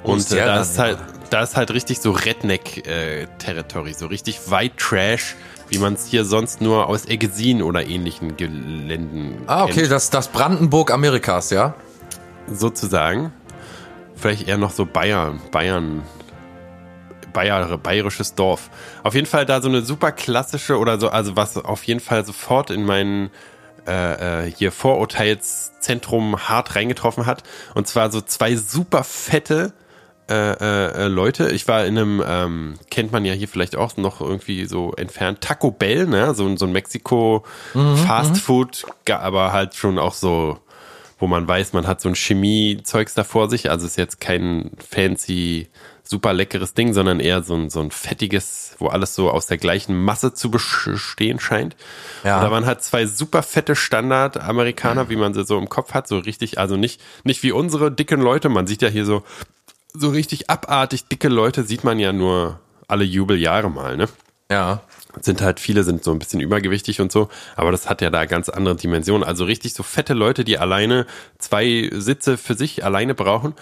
Und äh, da ist halt, da ist halt richtig so Redneck-Territory, so richtig White Trash, wie man es hier sonst nur aus Eggesin oder ähnlichen Geländen Ah, okay, kennt, das, das Brandenburg Amerikas, ja? sozusagen. Vielleicht eher noch so Bayern, Bayern, Bayer, bayerisches Dorf. Auf jeden Fall da so eine super klassische oder so, also was auf jeden Fall sofort in meinen äh, äh, hier Vorurteilszentrum hart reingetroffen hat. Und zwar so zwei super fette äh, äh, äh, Leute. Ich war in einem, ähm, kennt man ja hier vielleicht auch noch irgendwie so entfernt, Taco Bell, ne? So, so ein Mexiko Fast Food, ga- aber halt schon auch so, wo man weiß, man hat so ein Chemie-Zeugs da vor sich. Also ist jetzt kein fancy, super leckeres Ding, sondern eher so ein, so ein fettiges, wo alles so aus der gleichen Masse zu bestehen scheint. Ja. Und da waren halt zwei super fette Standard-Amerikaner, wie man sie so im Kopf hat, so richtig, also nicht, nicht wie unsere dicken Leute. Man sieht ja hier so, so richtig abartig dicke Leute sieht man ja nur alle Jubeljahre mal, ne? Ja. Sind halt viele sind so ein bisschen übergewichtig und so, aber das hat ja da ganz andere Dimensionen. Also richtig so fette Leute, die alleine zwei Sitze für sich alleine brauchen.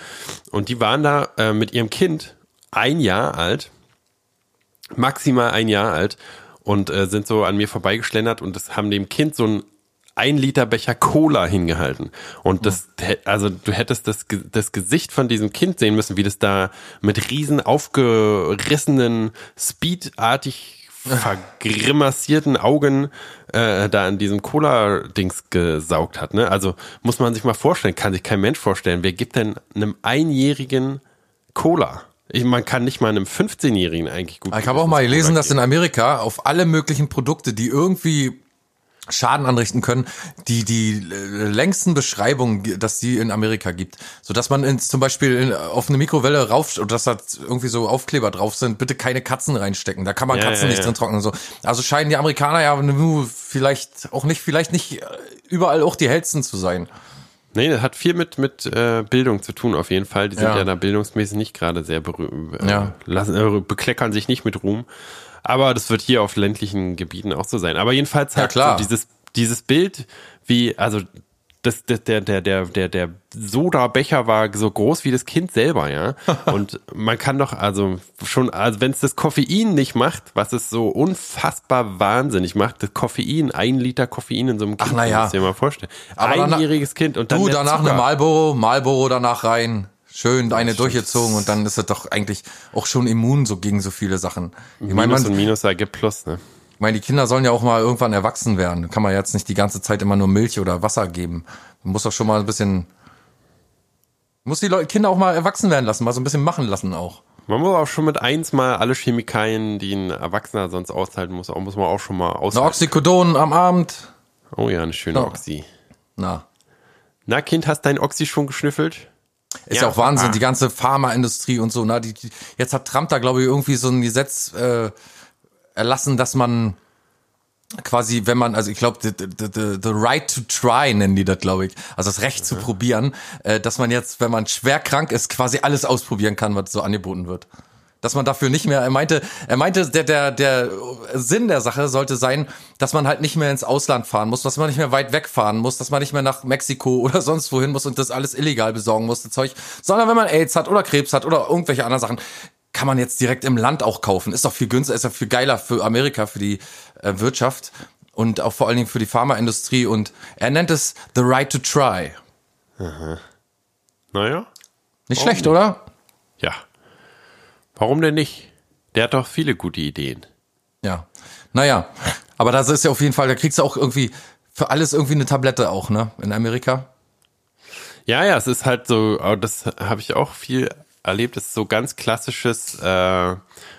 Und die waren da äh, mit ihrem Kind ein Jahr alt, maximal ein Jahr alt und äh, sind so an mir vorbeigeschlendert und das haben dem Kind so ein ein Liter Becher Cola hingehalten. Und das, also du hättest das, das Gesicht von diesem Kind sehen müssen, wie das da mit riesen aufgerissenen, speedartig vergrimassierten Augen äh, da an diesem Cola-Dings gesaugt hat. Ne? Also muss man sich mal vorstellen, kann sich kein Mensch vorstellen, wer gibt denn einem Einjährigen Cola? Ich, man kann nicht mal einem 15-Jährigen eigentlich gut. Ich habe auch mal gelesen, dass in Amerika auf alle möglichen Produkte, die irgendwie Schaden anrichten können, die die äh, längsten Beschreibungen, dass die in Amerika gibt, so dass man ins, zum Beispiel in, auf eine Mikrowelle rauf oder dass da irgendwie so Aufkleber drauf sind, bitte keine Katzen reinstecken, da kann man Ja, Katzen ja, nicht ja. drin trocknen und so. Also scheinen die Amerikaner ja vielleicht auch nicht, vielleicht nicht äh, überall auch die hellsten zu sein. Nee, das hat viel mit, mit äh, Bildung zu tun, auf jeden Fall. Die sind Ja. ja, da bildungsmäßig nicht gerade sehr berühmt. Äh, Ja. lassen, äh, bekleckern sich nicht mit Ruhm. Aber das wird hier auf ländlichen Gebieten auch so sein. Aber jedenfalls Ja, halt klar. so dieses, dieses Bild, wie, also das, das, der, der, der, der, der Soda-Becher war so groß wie das Kind selber, ja. Und man kann doch, also schon, also wenn es das Koffein nicht macht, was es so unfassbar wahnsinnig macht, das Koffein, ein Liter Koffein in so einem Kind, Ach, na ja. dir mal vorstellen. Aber danach- Einjähriges Kind und dann Du, danach Zucker. eine Marlboro, Marlboro danach rein. Schön eine durchgezogen und dann ist es doch eigentlich auch schon immun so gegen so viele Sachen. Ich meine, Minus man, und Minus ergibt Plus, ne? Ich meine, die Kinder sollen ja auch mal irgendwann erwachsen werden. Kann man jetzt nicht die ganze Zeit immer nur Milch oder Wasser geben. Man muss doch schon mal ein bisschen, muss die Leute, Kinder auch mal erwachsen werden lassen, mal so ein bisschen machen lassen auch. Man muss auch schon mit eins mal alle Chemikalien, die ein Erwachsener sonst aushalten muss, auch, muss man auch schon mal Eine aushalten. Oxycodon am Abend. Oh ja, eine schöne Ja. Oxy. Na, Na, Kind, hast dein Oxy schon geschnüffelt? Ist Ja. ja auch Wahnsinn, Ah. die ganze Pharmaindustrie und so. Na, die, die, jetzt hat Trump da, glaube ich, irgendwie so ein Gesetz äh, erlassen, dass man quasi, wenn man, also ich glaube, the, the, the, the right to try nennen die das, glaube ich. Also das Recht zu probieren, äh, dass man jetzt, wenn man schwer krank ist, quasi alles ausprobieren kann, was so angeboten wird. Dass man dafür nicht mehr, er meinte, er meinte, der, der, der Sinn der Sache sollte sein, dass man halt nicht mehr ins Ausland fahren muss, dass man nicht mehr weit wegfahren muss, dass man nicht mehr nach Mexiko oder sonst wohin muss und das alles illegal besorgen muss, das Zeug, sondern wenn man AIDS hat oder Krebs hat oder irgendwelche anderen Sachen, kann man jetzt direkt im Land auch kaufen. Ist doch viel günstiger, ist ja viel geiler für Amerika, für die äh, Wirtschaft und auch vor allen Dingen für die Pharmaindustrie und er nennt es the right to try. Naja, Nicht Oh. schlecht, oder? ja. Warum denn nicht? Der hat doch viele gute Ideen. Ja. Naja, aber das ist ja auf jeden Fall, da kriegst du auch irgendwie für alles irgendwie eine Tablette auch, ne? In Amerika. Ja, ja, es ist halt so, das habe ich auch viel erlebt, ist so ganz klassisches, äh,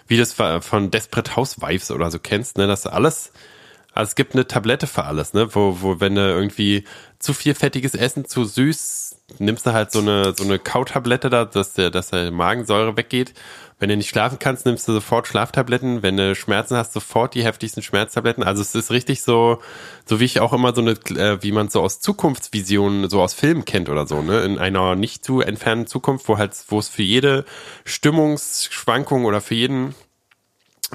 wie das von Desperate Housewives oder so kennst, ne, dass alles, also es gibt eine Tablette für alles, ne, wo, wo wenn du irgendwie zu viel fettiges Essen, zu süß, nimmst du halt so eine, so eine Kautablette da, dass der, dass der Magensäure weggeht. Wenn du nicht schlafen kannst, nimmst du sofort Schlaftabletten. Wenn du Schmerzen hast, sofort die heftigsten Schmerztabletten. Also es ist richtig so, so wie ich auch immer so eine, äh, wie man so aus Zukunftsvisionen, so aus Filmen kennt oder so, ne? In einer nicht zu entfernten Zukunft, wo halt, wo es für jede Stimmungsschwankung oder für jeden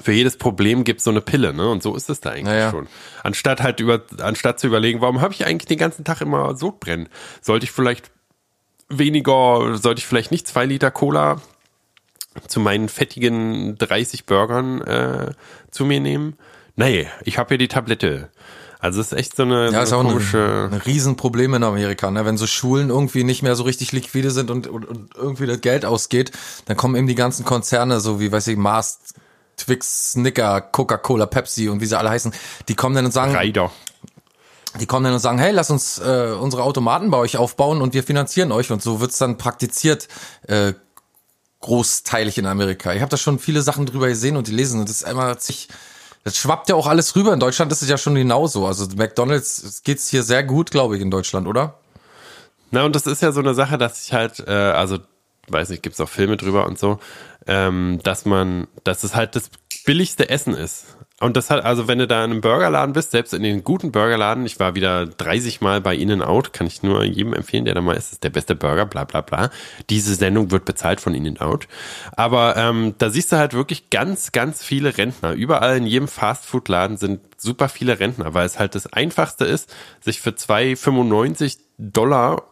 für jedes Problem gibt so eine Pille, ne? Und so ist es da eigentlich Naja. schon. Anstatt halt über, anstatt zu überlegen, warum habe ich eigentlich den ganzen Tag immer Sodbrennen? Sollte ich vielleicht weniger, sollte ich vielleicht nicht zwei Liter Cola zu meinen fettigen 30 Burgern äh, zu mir nehmen? Nee, ich habe hier die Tablette. Also es ist echt so eine, Ja, ist so auch eine ein, komische. ein Riesenproblem in Amerika, ne? Wenn so Schulen irgendwie nicht mehr so richtig liquide sind und, und, und irgendwie das Geld ausgeht, dann kommen eben die ganzen Konzerne, so wie, weiß ich, Mars, Twix, Snicker, Coca-Cola, Pepsi und wie sie alle heißen, die kommen dann und sagen, Reider. die kommen dann und sagen, hey, lass uns äh, unsere Automaten bei euch aufbauen und wir finanzieren euch. Und so wird's dann praktiziert, äh, großteilig in Amerika. Ich habe da schon viele Sachen drüber gesehen und die lesen und das ist einmal sich, das schwappt ja auch alles rüber. In Deutschland ist es ja schon genauso. Also McDonalds es geht's hier sehr gut, glaube ich, in Deutschland, oder? Na, und das ist ja so eine Sache, dass ich halt, äh, also, weiß nicht, gibt's auch Filme drüber und so, ähm, dass man, dass es halt das billigste Essen ist. Und das hat, also wenn du da in einem Burgerladen bist, selbst in den guten Burgerladen, ich war wieder 30 Mal bei In-N-Out, kann ich nur jedem empfehlen, der da mal ist, ist der beste Burger, bla bla bla. Diese Sendung wird bezahlt von In-N-Out. Aber ähm, da siehst du halt wirklich ganz, ganz viele Rentner. Überall in jedem Fastfood-Laden sind super viele Rentner, weil es halt das Einfachste ist, sich für 2,95 Dollar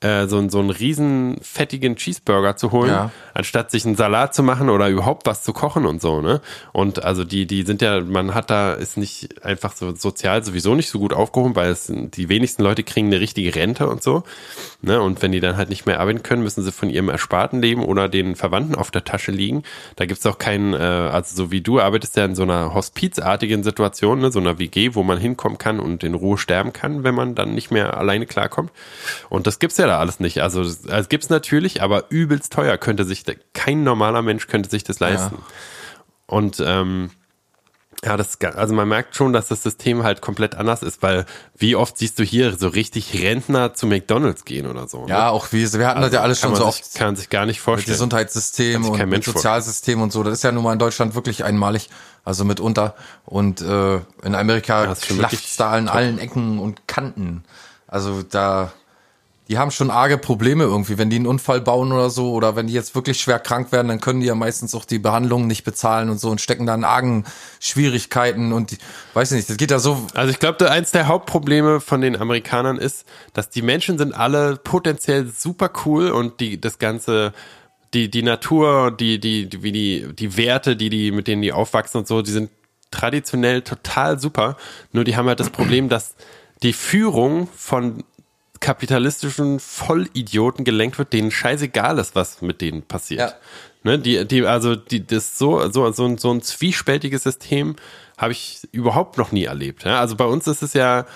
äh, so, so einen riesen fettigen Cheeseburger zu holen, Ja. anstatt sich einen Salat zu machen oder überhaupt was zu kochen und so, ne? Und also die, die sind ja, man hat da, ist nicht einfach so sozial sowieso nicht so gut aufgehoben, weil es die wenigsten Leute kriegen eine richtige Rente und so. Ne? Und wenn die dann halt nicht mehr arbeiten können, müssen sie von ihrem Ersparten leben oder den Verwandten auf der Tasche liegen. Da gibt's auch keinen, äh, also so wie du arbeitest ja in so einer hospizartigen Situation, ne? so einer WG, wo man hinkommen kann und in Ruhe sterben kann, wenn man dann nicht mehr alleine klarkommt. Und das gibt's ja da alles nicht. Also es also gibt's natürlich, aber übelst teuer könnte sich, kein normaler Mensch könnte sich das leisten. Und ähm, ja, das, also man merkt schon, dass das System halt komplett anders ist, weil wie oft siehst du hier so richtig Rentner zu McDonalds gehen oder so? ne? Ja, auch wie, wir hatten das ja alles kann schon so sich, oft. kann sich gar nicht vorstellen. Gesundheitssystem und Mensch vor- Sozialsystem und so. Das ist ja nun mal in Deutschland wirklich einmalig, also mitunter. Und äh, in Amerika schon klaffts da an allen Ecken und Kanten. Also da, die haben schon arge Probleme irgendwie, wenn die einen Unfall bauen oder so, oder wenn die jetzt wirklich schwer krank werden, dann können die ja meistens auch die Behandlung nicht bezahlen und so und stecken da in argen Schwierigkeiten und die, weiß ich nicht, das geht ja so. Also ich glaube, eins der Hauptprobleme von den Amerikanern ist, dass die Menschen sind alle potenziell super cool und die das ganze die die Natur, die die die wie die die Werte, die die mit denen die aufwachsen und so, die sind traditionell total super. Nur die haben halt das Problem, dass die Führung von kapitalistischen Vollidioten gelenkt wird, denen scheißegal ist, was mit denen passiert. Ja. Ne, die, die, also die, das so, so, so, ein, so ein zwiespältiges System habe ich überhaupt noch nie erlebt. Ja? Also bei uns ist es ja,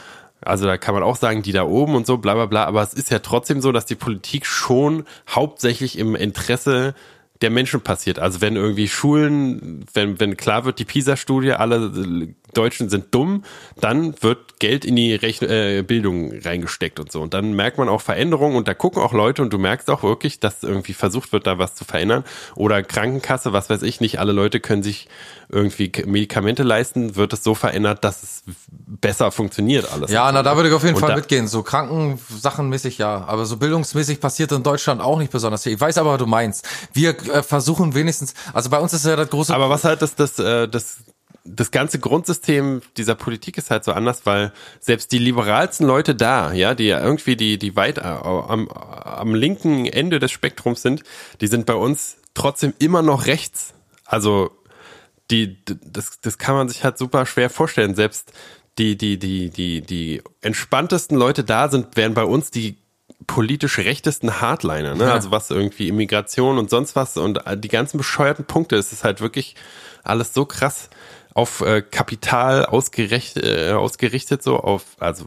also da kann man auch sagen, die da oben und so, bla bla bla, aber es ist ja trotzdem so, dass die Politik schon hauptsächlich im Interesse der Menschen passiert. Also wenn irgendwie Schulen, wenn, wenn klar wird, die PISA-Studie, alle Deutschen sind dumm, dann wird Geld in die Rechn äh, Bildung reingesteckt und so. Und dann merkt man auch Veränderungen und da gucken auch Leute und du merkst auch wirklich, dass irgendwie versucht wird, da was zu verändern. Oder Krankenkasse, was weiß ich, nicht alle Leute können sich irgendwie Medikamente leisten, wird es so verändert, dass es besser funktioniert alles. Ja, na, da würde ich auf jeden Und Fall da- mitgehen. So Krankensachenmäßig ja. Aber so bildungsmäßig passiert in Deutschland auch nicht besonders viel. Ich weiß aber, was du meinst. Wir äh, versuchen wenigstens, also bei uns ist ja das große Aber was halt das, das, äh, das, das ganze Grundsystem dieser Politik ist halt so anders, weil selbst die liberalsten Leute da, ja, die ja irgendwie die, die weit äh, am, am linken Ende des Spektrums sind, die sind bei uns trotzdem immer noch rechts. Also die, das, das kann man sich halt super schwer vorstellen. Selbst die, die, die, die, die entspanntesten Leute da sind, wären bei uns die politisch rechtesten Hardliner, ne? Also was irgendwie Immigration und sonst was und die ganzen bescheuerten Punkte, es ist halt wirklich alles so krass auf äh, Kapital ausgerichtet, äh, ausgerichtet so auf, also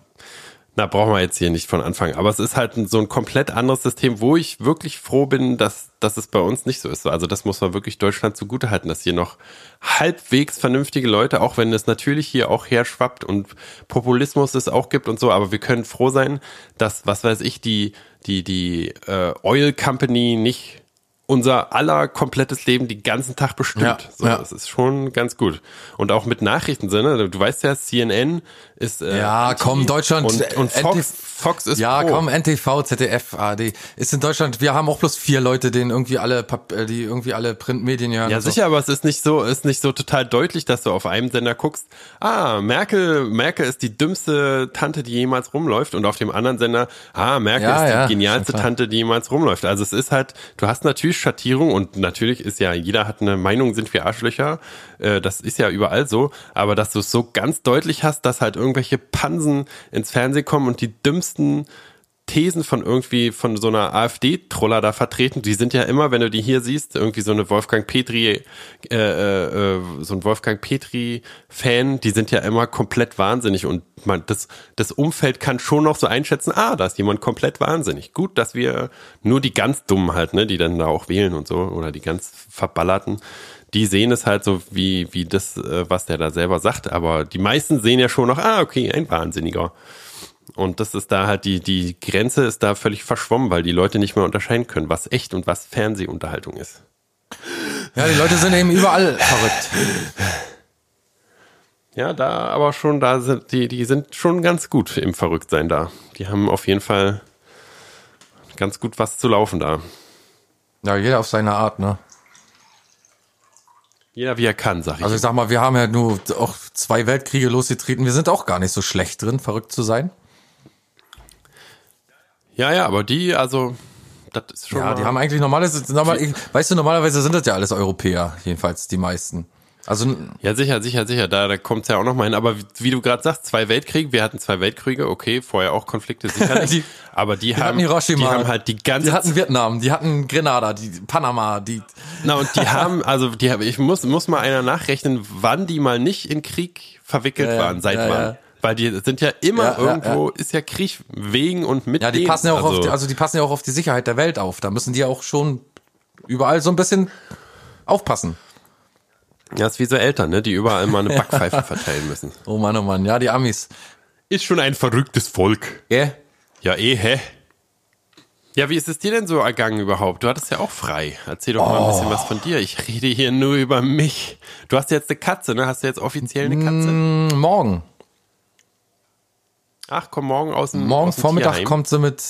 na, brauchen wir jetzt hier nicht von Anfang. Aber es ist halt ein, so ein komplett anderes System, wo ich wirklich froh bin, dass, dass es bei uns nicht so ist. Also das muss man wirklich Deutschland zugutehalten, dass hier noch halbwegs vernünftige Leute, auch wenn es natürlich hier auch herschwappt und Populismus es auch gibt und so, aber wir können froh sein, dass, was weiß ich, die, die, die äh, Oil Company nicht unser aller komplettes Leben den ganzen Tag bestimmt. Ja, so, ja. Das ist schon ganz gut. Und auch mit Nachrichtensinne, du weißt ja, CNN ist äh, Ja, anti- komm, Deutschland, und, und äh, Fox, NTV Fox ist Ja, pro. komm, NTV, ZDF, AD. Ist in Deutschland, wir haben auch bloß vier Leute, denen irgendwie alle, äh, die irgendwie alle Printmedien hören. Ja, und so. sicher, aber es ist nicht so, ist nicht so total deutlich, dass du auf einem Sender guckst, ah, Merkel, Merkel ist die dümmste Tante, die jemals rumläuft und auf dem anderen Sender, ah, Merkel Ja, ist die genialste. Tante, die jemals rumläuft. Also es ist halt, du hast natürlich Schattierung und natürlich ist ja, jeder hat eine Meinung, sind wir Arschlöcher, äh, das ist ja überall so, aber dass du es so ganz deutlich hast, dass halt irgendwelche Pansen ins Fernsehen kommen und die dümmsten Thesen von irgendwie von so einer AfD-Troller da vertreten. Die sind ja immer, wenn du die hier siehst, irgendwie so eine Wolfgang Petri, äh, äh, äh, so ein Wolfgang Petri-Fan, die sind ja immer komplett wahnsinnig und man, das, das Umfeld kann schon noch so einschätzen, ah, da ist jemand komplett wahnsinnig. Gut, dass wir nur die ganz Dummen halt, ne, die dann da auch wählen und so, oder die ganz Verballerten, die sehen es halt so wie, wie das, äh, was der da selber sagt, aber die meisten sehen ja schon noch, ah, okay, ein Wahnsinniger. Und das ist da halt die, die Grenze ist da völlig verschwommen, weil die Leute nicht mehr unterscheiden können, was echt und was Fernsehunterhaltung ist. ja, die Leute sind eben überall verrückt. Ja, da aber schon, da sind, die, die sind schon ganz gut im Verrücktsein da. Die haben auf jeden Fall ganz gut was zu laufen da. Ja, jeder auf seine Art, ne? Jeder wie er kann, sag ich. Also ich sag mal, wir haben ja nur auch zwei Weltkriege losgetreten. Wir sind auch gar nicht so schlecht drin, verrückt zu sein. Ja, ja, aber die, also, das ist schon. Ja, die haben eigentlich normales, normal, weißt du, normalerweise sind das ja alles Europäer, jedenfalls die meisten. Also Ja, sicher, sicher, sicher. Da, da kommt's ja auch noch mal hin. Aber wie, wie du gerade sagst, zwei Weltkriege, wir hatten zwei Weltkriege, okay, vorher auch Konflikte, sicherlich. Die- aber die, die haben, Hiroshima, die haben halt die ganze die hatten Vietnam, die hatten Grenada, die Panama, die Na, und die haben, also die haben, ich muss, muss mal einer nachrechnen, wann die mal nicht in Krieg verwickelt ja, waren, seit ja, wann. ja. Weil die sind ja immer Ja, ja, irgendwo, ist ja Krieg wegen und mit Ja, die denen. passen ja auch also, auf die, also die passen ja auch auf die Sicherheit der Welt auf. Da müssen die auch schon überall so ein bisschen aufpassen. Ja, ist wie so Eltern, ne, die überall mal eine Backpfeife verteilen müssen. Oh Mann, oh Mann, ja, die Amis. Ist schon ein verrücktes Volk. Gell? Ja, eh, hä? Ja, wie ist es dir denn so ergangen überhaupt? Du hattest ja auch frei. Erzähl doch mal ein bisschen was von dir. Ich rede hier nur über mich. Du hast jetzt eine Katze, ne? Hast du jetzt offiziell eine Katze? Mm, Morgen. Ach, komm morgen aus dem Morgen aus dem Vormittag Tierheim kommt sie mit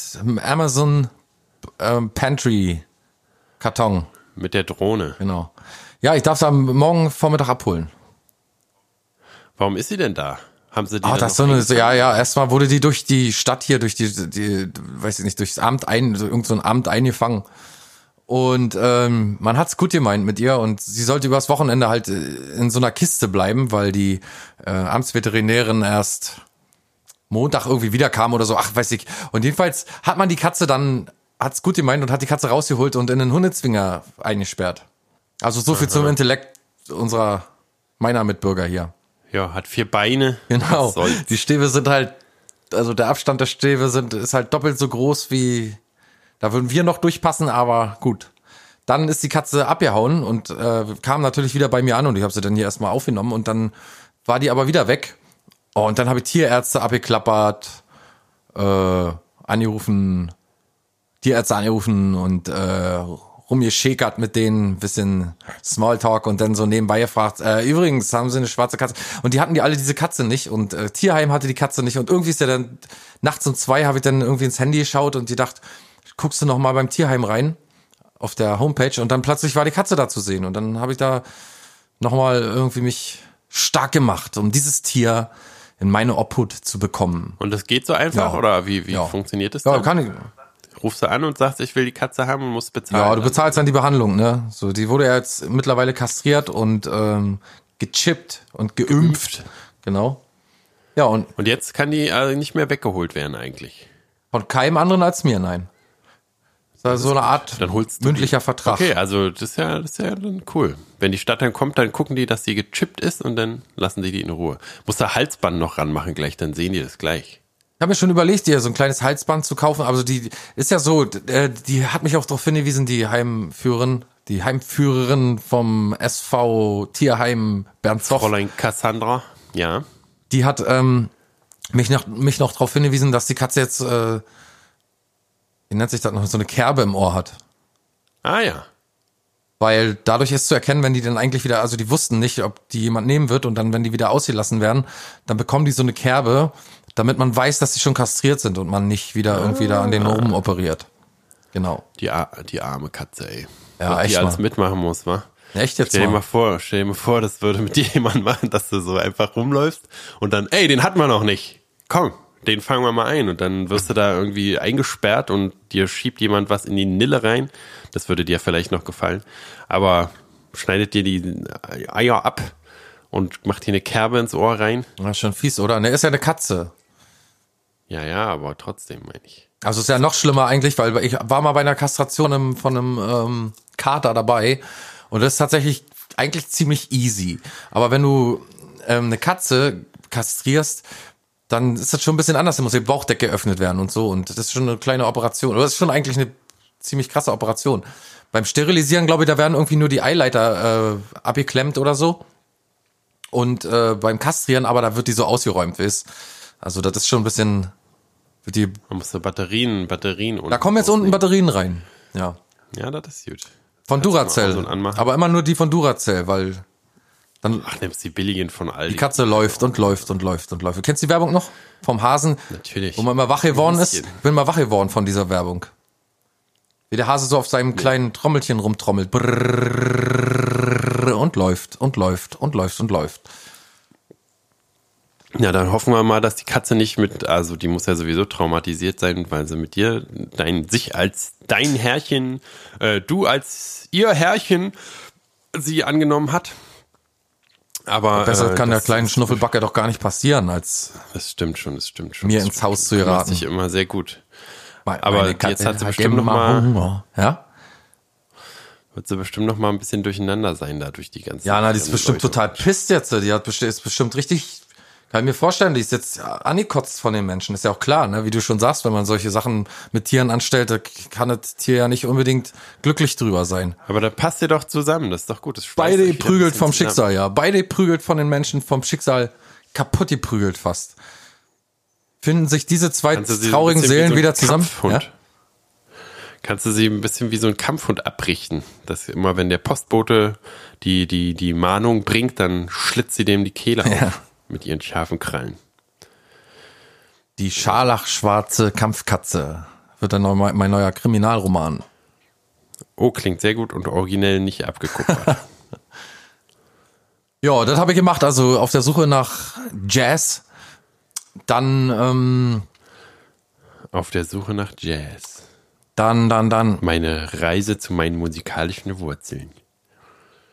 Amazon ähm, Pantry Karton. mit der Drohne. Genau. Ja, ich darf sie am morgen Vormittag abholen. Warum ist sie denn da? Haben sie die Ah, das ist so eine, ja, ja, erstmal wurde die durch die Stadt hier, durch die, die weiß ich nicht, durchs Amt ein, so irgend so ein Amt eingefangen. Und ähm, man hat's gut gemeint mit ihr und sie sollte übers Wochenende halt äh, in so einer Kiste bleiben, weil die äh, Amtsveterinärin erst Montag irgendwie wiederkam oder so, ach weiß ich. Und jedenfalls hat man die Katze dann, hat's gut gemeint und hat die Katze rausgeholt und in den Hundezwinger eingesperrt. Also so viel zum Intellekt unserer, meiner Mitbürger hier. Ja, hat vier Beine. Genau. Die Stäbe sind halt, also der Abstand der Stäbe sind, ist halt doppelt so groß wie, da würden wir noch durchpassen, aber gut. Dann ist die Katze abgehauen und äh, kam natürlich wieder bei mir an und ich habe sie dann hier erstmal aufgenommen und dann war die aber wieder weg. Oh, und dann habe ich Tierärzte abgeklappert, äh, angerufen, Tierärzte angerufen und äh, rumgeschäkert mit denen, bisschen Smalltalk und dann so nebenbei gefragt, äh, übrigens haben sie eine schwarze Katze? Und die hatten die alle diese Katze nicht und äh, Tierheim hatte die Katze nicht und irgendwie ist ja dann nachts um zwei habe ich dann irgendwie ins Handy geschaut und die dachte, guckst du noch mal beim Tierheim rein auf der Homepage? Und dann plötzlich war die Katze da zu sehen und dann habe ich da noch mal irgendwie mich stark gemacht, um dieses Tier in meine Obhut zu bekommen. Und das geht so einfach Ja. oder wie, wie Ja. funktioniert das Ja, dann? kann ich. Rufst du an und sagst, ich will die Katze haben und musst bezahlen. Ja, du bezahlst dann die Behandlung, ne? So, die wurde ja jetzt mittlerweile kastriert und ähm, gechippt und geimpft. Genau. Ja, und Und jetzt kann die also nicht mehr weggeholt werden eigentlich. von keinem anderen als mir, nein. Das so eine Art Dann holst mündlicher. Vertrag. Okay, also das ist ja, das ist ja dann cool. Wenn die Stadt dann kommt, dann gucken die, dass die gechippt ist und dann lassen die die in Ruhe. Muss da Halsband noch ranmachen gleich, dann sehen die das gleich. Ich habe mir schon überlegt, dir so ein kleines Halsband zu kaufen. Also die ist ja so, äh, die hat mich auch darauf hingewiesen, die Heimführerin, die Heimführerin vom SV Tierheim Bernzoch. Fräulein Cassandra, ja. die hat ähm, mich noch mich noch darauf hingewiesen, dass die Katze jetzt, äh, wie nennt sich das noch, so eine Kerbe im Ohr hat. Ah ja. Weil dadurch ist zu erkennen, wenn die dann eigentlich wieder, also die wussten nicht, ob die jemand nehmen wird und dann, wenn die wieder ausgelassen werden, dann bekommen die so eine Kerbe, damit man weiß, dass sie schon kastriert sind und man nicht wieder irgendwie da an den Ohren operiert. Genau. Die, die arme Katze, ey. Ja, Was echt die alles mal. mitmachen muss, wa? Echt jetzt Stell dir mal mal. vor, stell dir mal vor, das würde mit dir jemand machen, dass du so einfach rumläufst und dann, ey, den hatten wir noch nicht. Komm, den fangen wir mal ein. Und dann wirst du da irgendwie eingesperrt und dir schiebt jemand was in die Nille rein. Das würde dir vielleicht noch gefallen. Aber schneidet dir die Eier ab und macht dir eine Kerbe ins Ohr rein. Das ist schon fies, oder? Ne, ist ja eine Katze. Ja, ja, aber trotzdem, meine ich. Also ist ja noch schlimmer eigentlich, weil ich war mal bei einer Kastration im- von einem ähm, Kater dabei und das ist tatsächlich eigentlich ziemlich easy. Aber wenn du ähm, eine Katze kastrierst, dann ist das schon ein bisschen anders. Da muss die Bauchdecke geöffnet werden und so und das ist schon eine kleine Operation. Oder das ist schon eigentlich eine ziemlich krasse Operation. Beim Sterilisieren, glaube ich, da werden irgendwie nur die Eileiter äh, abgeklemmt oder so. Und äh, beim Kastrieren, aber da wird die so ausgeräumt, wisst. Also das ist schon ein bisschen, die Man muss da Batterien, Batterien da kommen jetzt unten Batterien rein. Ja. Ja, das ist gut. Von Duracell. Anmachen? Aber immer nur die von Duracell, weil dann Ach, nimmst die billigen von Aldi. die Katze läuft und läuft und läuft und läuft. Du kennst die Werbung noch? Vom Hasen? Natürlich. Wo man immer wach geworden ist? Ich bin mal wach geworden von dieser Werbung. Wie der Hase so auf seinem kleinen Trommelchen rumtrommelt. Brrrr und läuft und läuft und läuft und läuft. Ja, dann hoffen wir mal, dass die Katze nicht mit, also die muss ja sowieso traumatisiert sein, weil sie mit dir, dein, sich als dein Herrchen, äh, du als ihr Herrchen sie angenommen hat. Aber Besser äh, kann der das- kleinen Schnuffelbacke doch gar nicht passieren, als Das stimmt schon, das stimmt schon. mir Das ins Haus zu geraten. dich immer sehr gut. Me- Aber meine jetzt Katze hat sie bestimmt noch mal- Hunger. Ja? Wird sie bestimmt noch mal ein bisschen durcheinander sein da durch die ganzen. Ja, na, die ist bestimmt total pisst jetzt. Die hat besti- ist bestimmt richtig, kann mir vorstellen, die ist jetzt angekotzt von den Menschen. Ist ja auch klar, ne? Wie du schon sagst, wenn man solche Sachen mit Tieren anstellt, da kann das Tier ja nicht unbedingt glücklich drüber sein. Aber da passt ihr doch zusammen, das ist doch gut. Das Beide prügelt vom zusammen. Schicksal, ja. Beide prügelt von den Menschen vom Schicksal kaputt geprügelt fast. Finden sich diese zwei traurigen Seelen so wieder zusammen? Ja? Kannst du sie ein bisschen wie so ein Kampfhund abrichten. Dass immer, wenn der Postbote die, die, die Mahnung bringt, dann schlitzt sie dem die Kehle Ja. Mit ihren scharfen Krallen. Die scharlachschwarze Kampfkatze wird dann mein neuer Kriminalroman. Oh, klingt sehr gut und originell nicht abgekupfert. Ja, das habe ich gemacht. Also auf der Suche nach Jazz. Dann, ähm, Auf der Suche nach Jazz. dann, dann, dann. Meine Reise zu meinen musikalischen Wurzeln.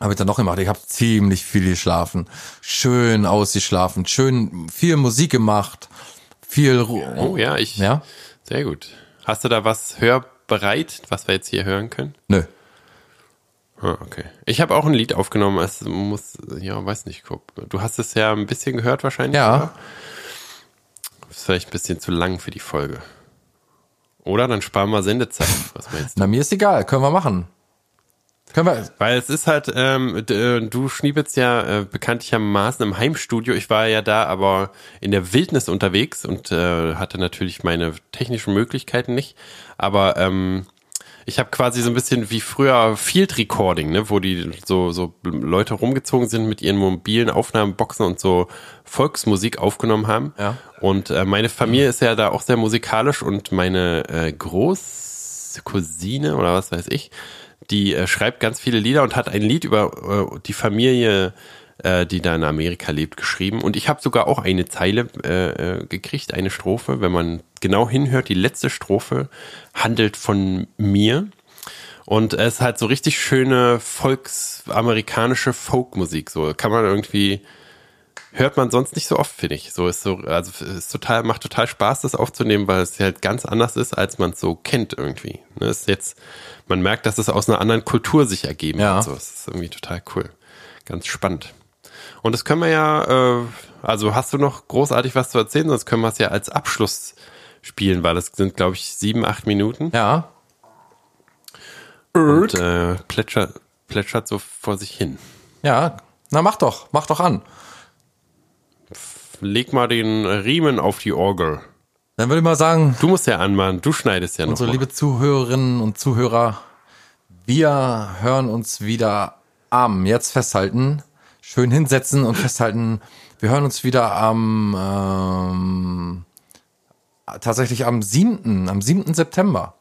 Habe ich dann noch gemacht. Ich habe ziemlich viel geschlafen. Schön ausgeschlafen. Schön viel Musik gemacht. Viel Ru Oh ja, ich. Ja? Sehr gut. Hast du da was hörbereit, was wir jetzt hier hören können? Nö. Ah, okay. Ich habe auch ein Lied aufgenommen. Es muss, ja, weiß nicht, guck. Du hast es ja ein bisschen gehört wahrscheinlich. Ja. oder? Ist vielleicht ein bisschen zu lang für die Folge. Oder dann sparen wir Sendezeit. Was meinst du? Na, mir ist egal. Können wir machen. Können wir. Weil es ist halt, ähm, äh, du schniebelst ja äh, bekanntlichermaßen im Heimstudio. Ich war ja da aber in der Wildnis unterwegs und äh, hatte natürlich meine technischen Möglichkeiten nicht. Aber ähm, ich habe quasi so ein bisschen wie früher Field Recording, ne, wo die so, so Leute rumgezogen sind mit ihren mobilen Aufnahmeboxen und so Volksmusik aufgenommen haben. Ja. Und äh, meine Familie ist ja da auch sehr musikalisch und meine äh, Großcousine oder was weiß ich, die äh, schreibt ganz viele Lieder und hat ein Lied über äh, die Familie, äh, die da in Amerika lebt, geschrieben. Und ich habe sogar auch eine Zeile äh, äh, gekriegt, eine Strophe. Wenn man genau hinhört, die letzte Strophe handelt von mir. Und es halt so richtig schöne volksamerikanische Folkmusik. So kann man irgendwie hört man sonst nicht so oft, finde ich. So ist so, also ist total, macht total Spaß, das aufzunehmen, weil es halt ganz anders ist, als man es so kennt irgendwie. Ne, ist jetzt, man merkt, dass es aus einer anderen Kultur sich ergeben Ja. hat. So, es ist irgendwie total cool. Ganz spannend. Und das können wir ja, äh, also hast du noch großartig was zu erzählen, sonst können wir es ja als Abschluss spielen, weil das sind, glaube ich, sieben, acht Minuten. Ja. Und äh, plätschert, plätschert so vor sich hin. Ja. Na, mach doch. Mach doch an. Leg mal den Riemen auf die Orgel. Dann würde ich mal sagen, Du musst ja anmachen, du schneidest ja noch. unsere mal. liebe Zuhörerinnen und Zuhörer, wir hören uns wieder am, jetzt festhalten, schön hinsetzen und festhalten, wir hören uns wieder am, ähm, tatsächlich am 7., am 7. September.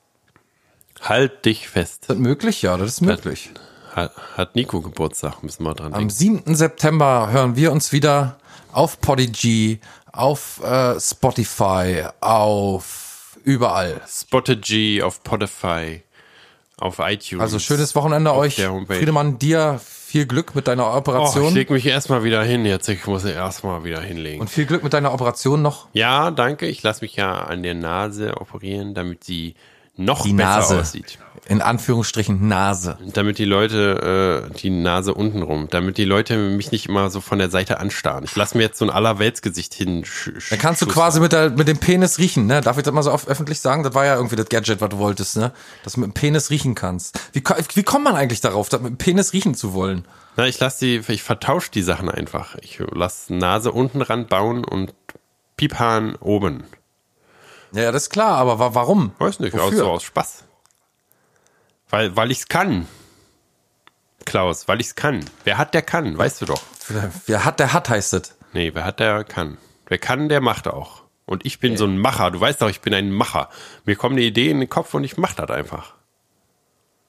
Halt dich fest. Ist das möglich? Ja, das ist möglich. Hat, hat Nico Geburtstag, müssen wir dran Am denken. 7. September hören wir uns wieder auf Podigy, auf äh, Spotify, auf überall. Spotify, auf Spotify, auf iTunes. Also schönes Wochenende euch. Friedemann, dir viel Glück mit deiner Oh, Operation. ich leg mich erstmal wieder hin jetzt. Ich muss erstmal wieder hinlegen. und viel Glück mit deiner Operation noch. ja, danke. Ich lasse mich ja an der Nase operieren, damit sie noch Die besser Nase. aussieht. In Anführungsstrichen Nase. Damit die Leute, äh, die Nase unten rum, damit die Leute mich nicht immer so von der Seite anstarren. Ich lasse mir jetzt so ein Allerweltsgesicht hin. Da kannst du quasi mit, der, mit dem Penis riechen, ne? Darf ich das mal so oft öffentlich sagen? Das war ja irgendwie das Gadget, was du wolltest, ne? Dass du mit dem Penis riechen kannst. Wie, wie kommt man eigentlich darauf, das mit dem Penis riechen zu wollen? Na, ich lasse die, ich vertausche die Sachen einfach. Ich lasse Nase unten ran bauen und Piephahn oben. Ja, das ist klar, aber wa warum? Weiß nicht, aus, Wofür? so aus Spaß. Weil, weil ich's kann. Klaus, weil ich's kann. Wer hat, der kann, weißt du doch. Wer hat, der hat, heißt es. Nee, wer hat, der kann. Wer kann, der macht auch. Und ich bin so ein Macher. Du weißt doch, ich bin ein Macher. Mir kommt eine Idee in den Kopf und ich mach das einfach.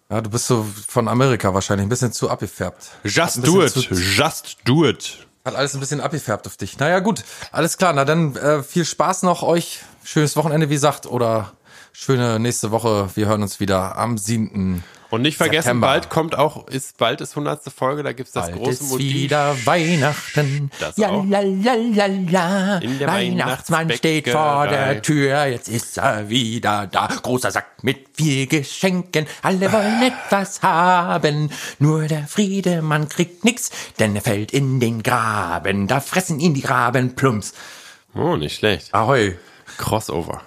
Ja, du bist so von Amerika wahrscheinlich ein bisschen zu abgefärbt. Just do it. Just do it. Hat alles ein bisschen abgefärbt auf dich. Naja, gut. Alles klar. Na dann äh, viel Spaß noch euch. Schönes Wochenende, wie gesagt. Oder schöne nächste Woche. Wir hören uns wieder am 7. Und nicht vergessen, September. bald kommt auch, ist, bald ist 100. Folge, da gibt's das Bald große ist Motiv. wieder Weihnachten. Das ja, auch. la, la, la, la. Der Weihnachtsmann steht vor der Tür. Jetzt ist er wieder da. Großer Sack mit viel Geschenken. Alle wollen etwas haben. Nur der Friedemann kriegt nix, denn er fällt in den Graben. Da fressen ihn die Graben plumps. Oh, nicht schlecht. Ahoi. Crossover.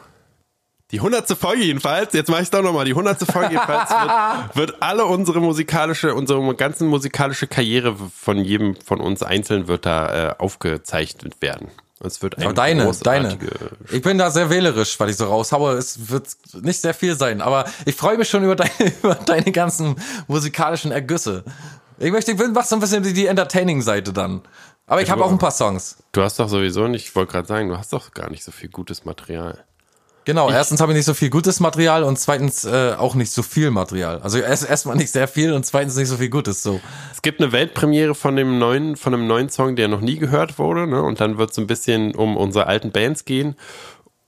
Die hundertste Folge jedenfalls, jetzt mache ich doch nochmal, die hundertste Folge jedenfalls wird, wird alle unsere musikalische, unsere ganzen musikalische Karriere von jedem von uns einzeln wird da äh, aufgezeichnet werden. Es wird Ja, eine deine, deine. großartige Ich bin da sehr wählerisch, weil ich so raushaue. Es wird nicht sehr viel sein, aber ich freue mich schon über deine, über deine ganzen musikalischen Ergüsse. Ich möchte, ich will- mach so ein bisschen die, die Entertaining-Seite dann. Aber ich habe auch ein paar Songs. Du hast doch sowieso nicht, ich wollte gerade sagen, du hast doch gar nicht so viel gutes Material. Genau, erstens habe ich nicht so viel gutes Material und zweitens äh, auch nicht so viel Material. Also erst erstmal nicht sehr viel und zweitens nicht so viel Gutes. So. Es gibt eine Weltpremiere von dem neuen, von einem neuen Song, der noch nie gehört wurde, ne? Und dann wird es ein bisschen um unsere alten Bands gehen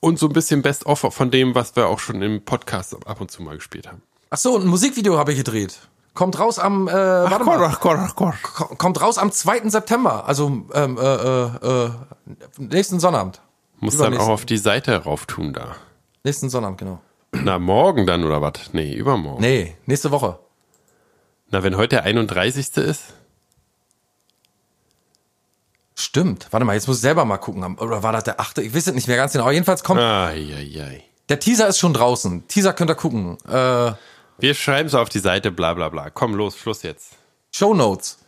und so ein bisschen Best-of von dem, was wir auch schon im Podcast ab und zu mal gespielt haben. Ach so, ein Musikvideo habe ich gedreht. Kommt raus am äh, warte mal. ach Gott, ach Gott. Ko- kommt raus am 2. September, also ähm, äh, äh, äh, nächsten Sonnabend. Muss dann auch auf die Seite rauf tun da. Nächsten Sonnabend, genau. Na, morgen dann oder was? Nee, übermorgen. Nee, nächste Woche. Na, wenn heute der 31. ist? Stimmt. Warte mal, jetzt muss ich selber mal gucken. Oder war das der 8.? Ich weiß es nicht mehr ganz genau. Aber jedenfalls kommt, Eieiei. der Teaser ist schon draußen. Teaser könnt ihr gucken. Äh, Wir schreiben es auf die Seite, bla bla bla. Komm, los, Schluss jetzt. Show Notes.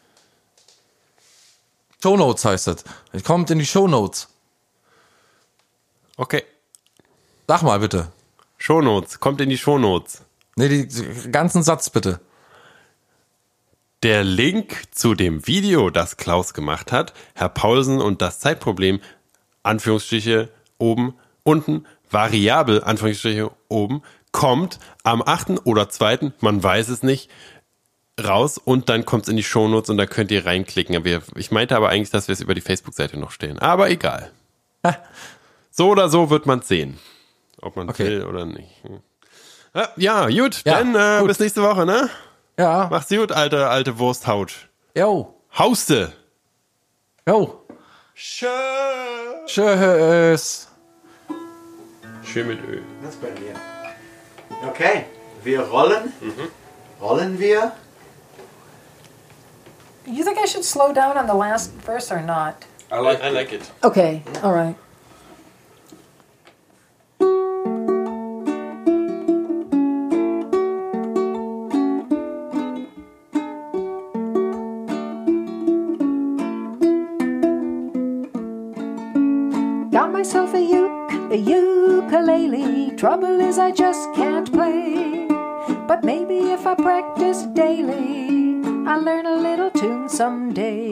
Show Notes heißt es. Es kommt in die Show Notes. Okay. Sag mal bitte. Shownotes, kommt in die Shownotes. Nee, die, die ganzen Satz bitte. Der Link zu dem Video, das Klaus gemacht hat, Herr Paulsen und das Zeitproblem, Anführungsstriche oben, unten, variabel, Anführungsstriche oben, kommt am 8. oder 2., man weiß es nicht, raus und dann kommt es in die Shownotes und da könnt ihr reinklicken. Wir- Ich meinte aber eigentlich, dass wir es über die Facebook-Seite noch stellen. Aber egal. So oder so wird man sehen. Ob man Okay. will oder nicht. Hm. Ah, Ja, gut, Ja, dann äh, gut. bis nächste Woche, ne? Ja. Mach's gut, alte, alte Wursthaut. Jo. Hauste. Jo. Schön. Tschüss. Schön mit Öl. Das bei mir. Okay, wir rollen. Rollen wir. You think I should slow down on the last verse or not? I like, I like it. Okay, all right. Trouble is I just can't play. But maybe if I practice daily, I'll learn a little tune someday.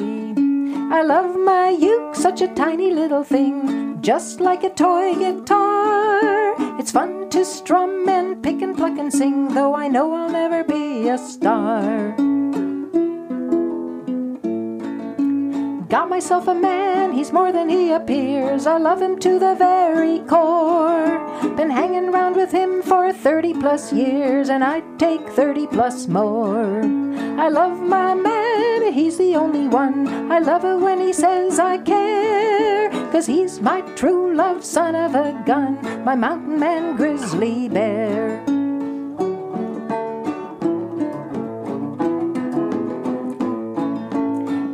I love my uke, such a tiny little thing, just like a toy guitar. It's fun to strum and pick and pluck and sing, though I know I'll never be a star. Got myself a man, he's more than he appears. I love him to the very core. Been hanging round with him for 30 plus years, and I'd take 30 plus more. I love my man, he's the only one. I love it when he says I care. Cause he's my true love son of a gun, my mountain man grizzly bear.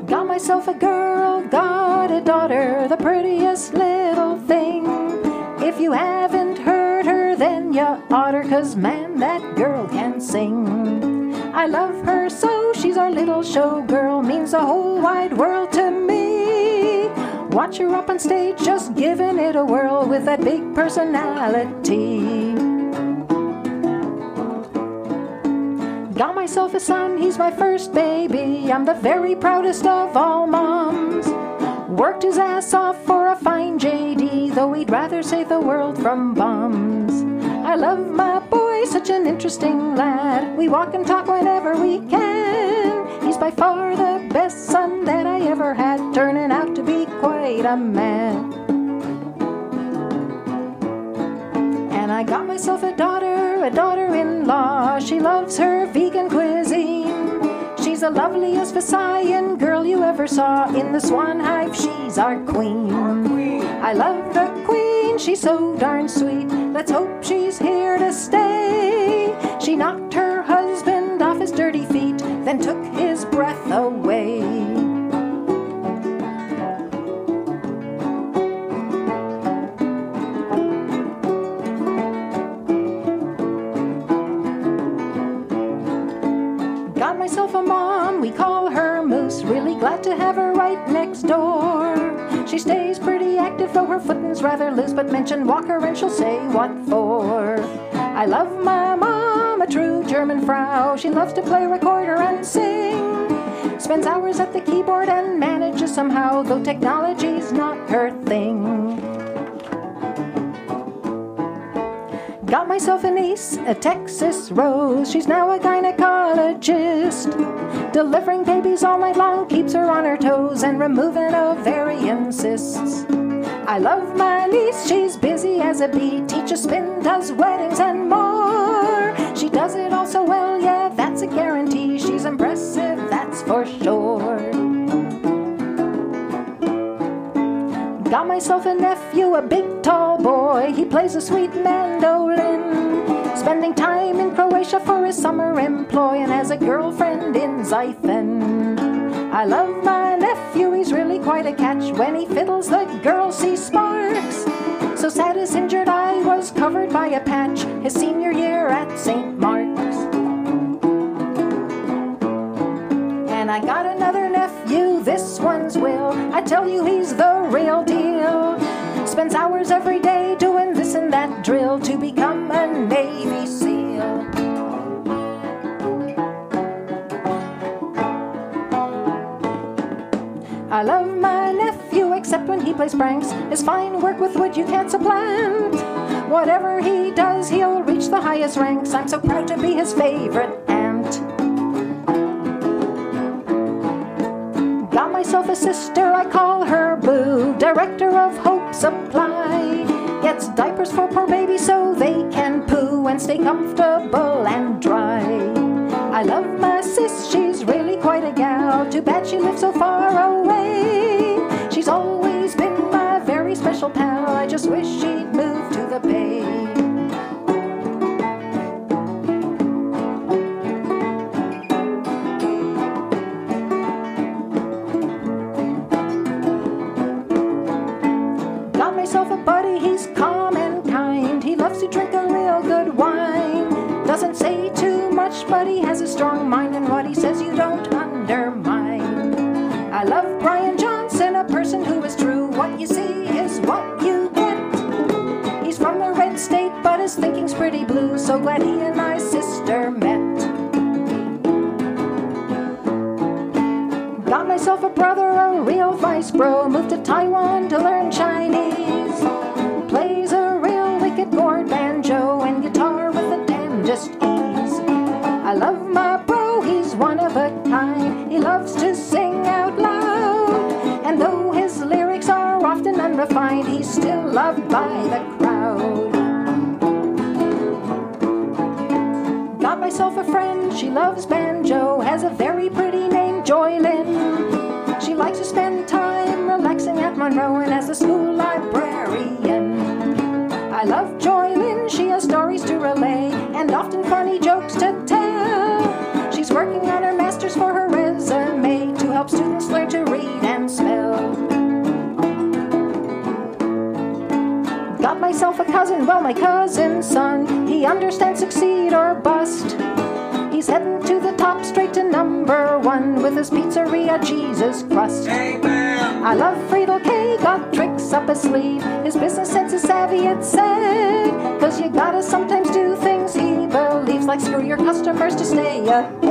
Got myself a girl, got a daughter, the prettiest little thing. If you haven't you oughter, cause man, that girl can sing. I love her so, she's our little showgirl, means the whole wide world to me. Watch her up on stage, just giving it a whirl with that big personality. Got myself a son, he's my first baby. I'm the very proudest of all moms. Worked his ass off for a fine JD, though he'd rather save the world from bombs. I love my boy, such an interesting lad. We walk and talk whenever we can. He's by far the best son that I ever had, turning out to be quite a man. And I got myself a daughter, a daughter in law. She loves her vegan cuisine. She's the loveliest Visayan girl you ever saw. In the swan hive, she's our queen. Our queen. I love the queen, she's so darn sweet. Let's hope she's here to stay. She knocked her though her footin's rather loose. But mention Walker and she'll say what for. I love my mom, a true German Frau. She loves to play recorder and sing. Spends hours at the keyboard and manages somehow, though technology's not her thing. Got myself a niece, a Texas Rose. She's now a gynecologist. Delivering babies all night long keeps her on her toes and removing ovarian cysts. I love my niece, she's busy as a bee. Teaches spin, does weddings and more. She does it all so well, yeah, that's a guarantee. She's impressive, that's for sure. Got myself a nephew, a big tall boy. He plays a sweet mandolin. Spending time in Croatia for his summer employ and has a girlfriend in Zythen. I love my quite a catch. When he fiddles, the girls see sparks. So sad his injured eye was covered by a patch his senior year at St. Mark's. And I got another nephew, this one's Will. I tell you, he's the real deal. Spends hours every day doing this and that drill to become a Navy SEAL. I love my nephew, except when he plays pranks. His fine work with wood you can't supplant. Whatever he does, he'll reach the highest ranks. I'm so proud to be his favorite aunt. Got myself a sister, I call her Boo, director of Hope Supply. Gets diapers for poor babies so they can poo and stay comfortable and dry. I love my sis, she's quite a gal. Too bad she lives so far away. She's always been my very special pal. I just wish she'd move to the Bay. Got myself a buddy, much, has a strong mind, and what he says you don't undermine. I love Brian Johnson, a person who is true. What you see is what you get. He's from the red state, but his thinking's pretty blue. So glad he and my sister met. Got myself a brother, a real vice bro. Moved to Taiwan to learn Chinese. Loves banjo, has a very pretty name, Joy Lynn. She likes to spend time relaxing at Monroe and as a school librarian. I love Joy Lynn, she has stories to relay and often funny jokes to tell. She's working on her master's for her resume to help students learn to read and spell. Got myself a cousin, well, my cousin's son. He understands succeed or bust. One with his pizzeria Jesus crust. I love Friedel K, got tricks up his sleeve. His business sense is savvy, it's said. Cause you gotta sometimes do things he believes, like screw your customers to stay ahead.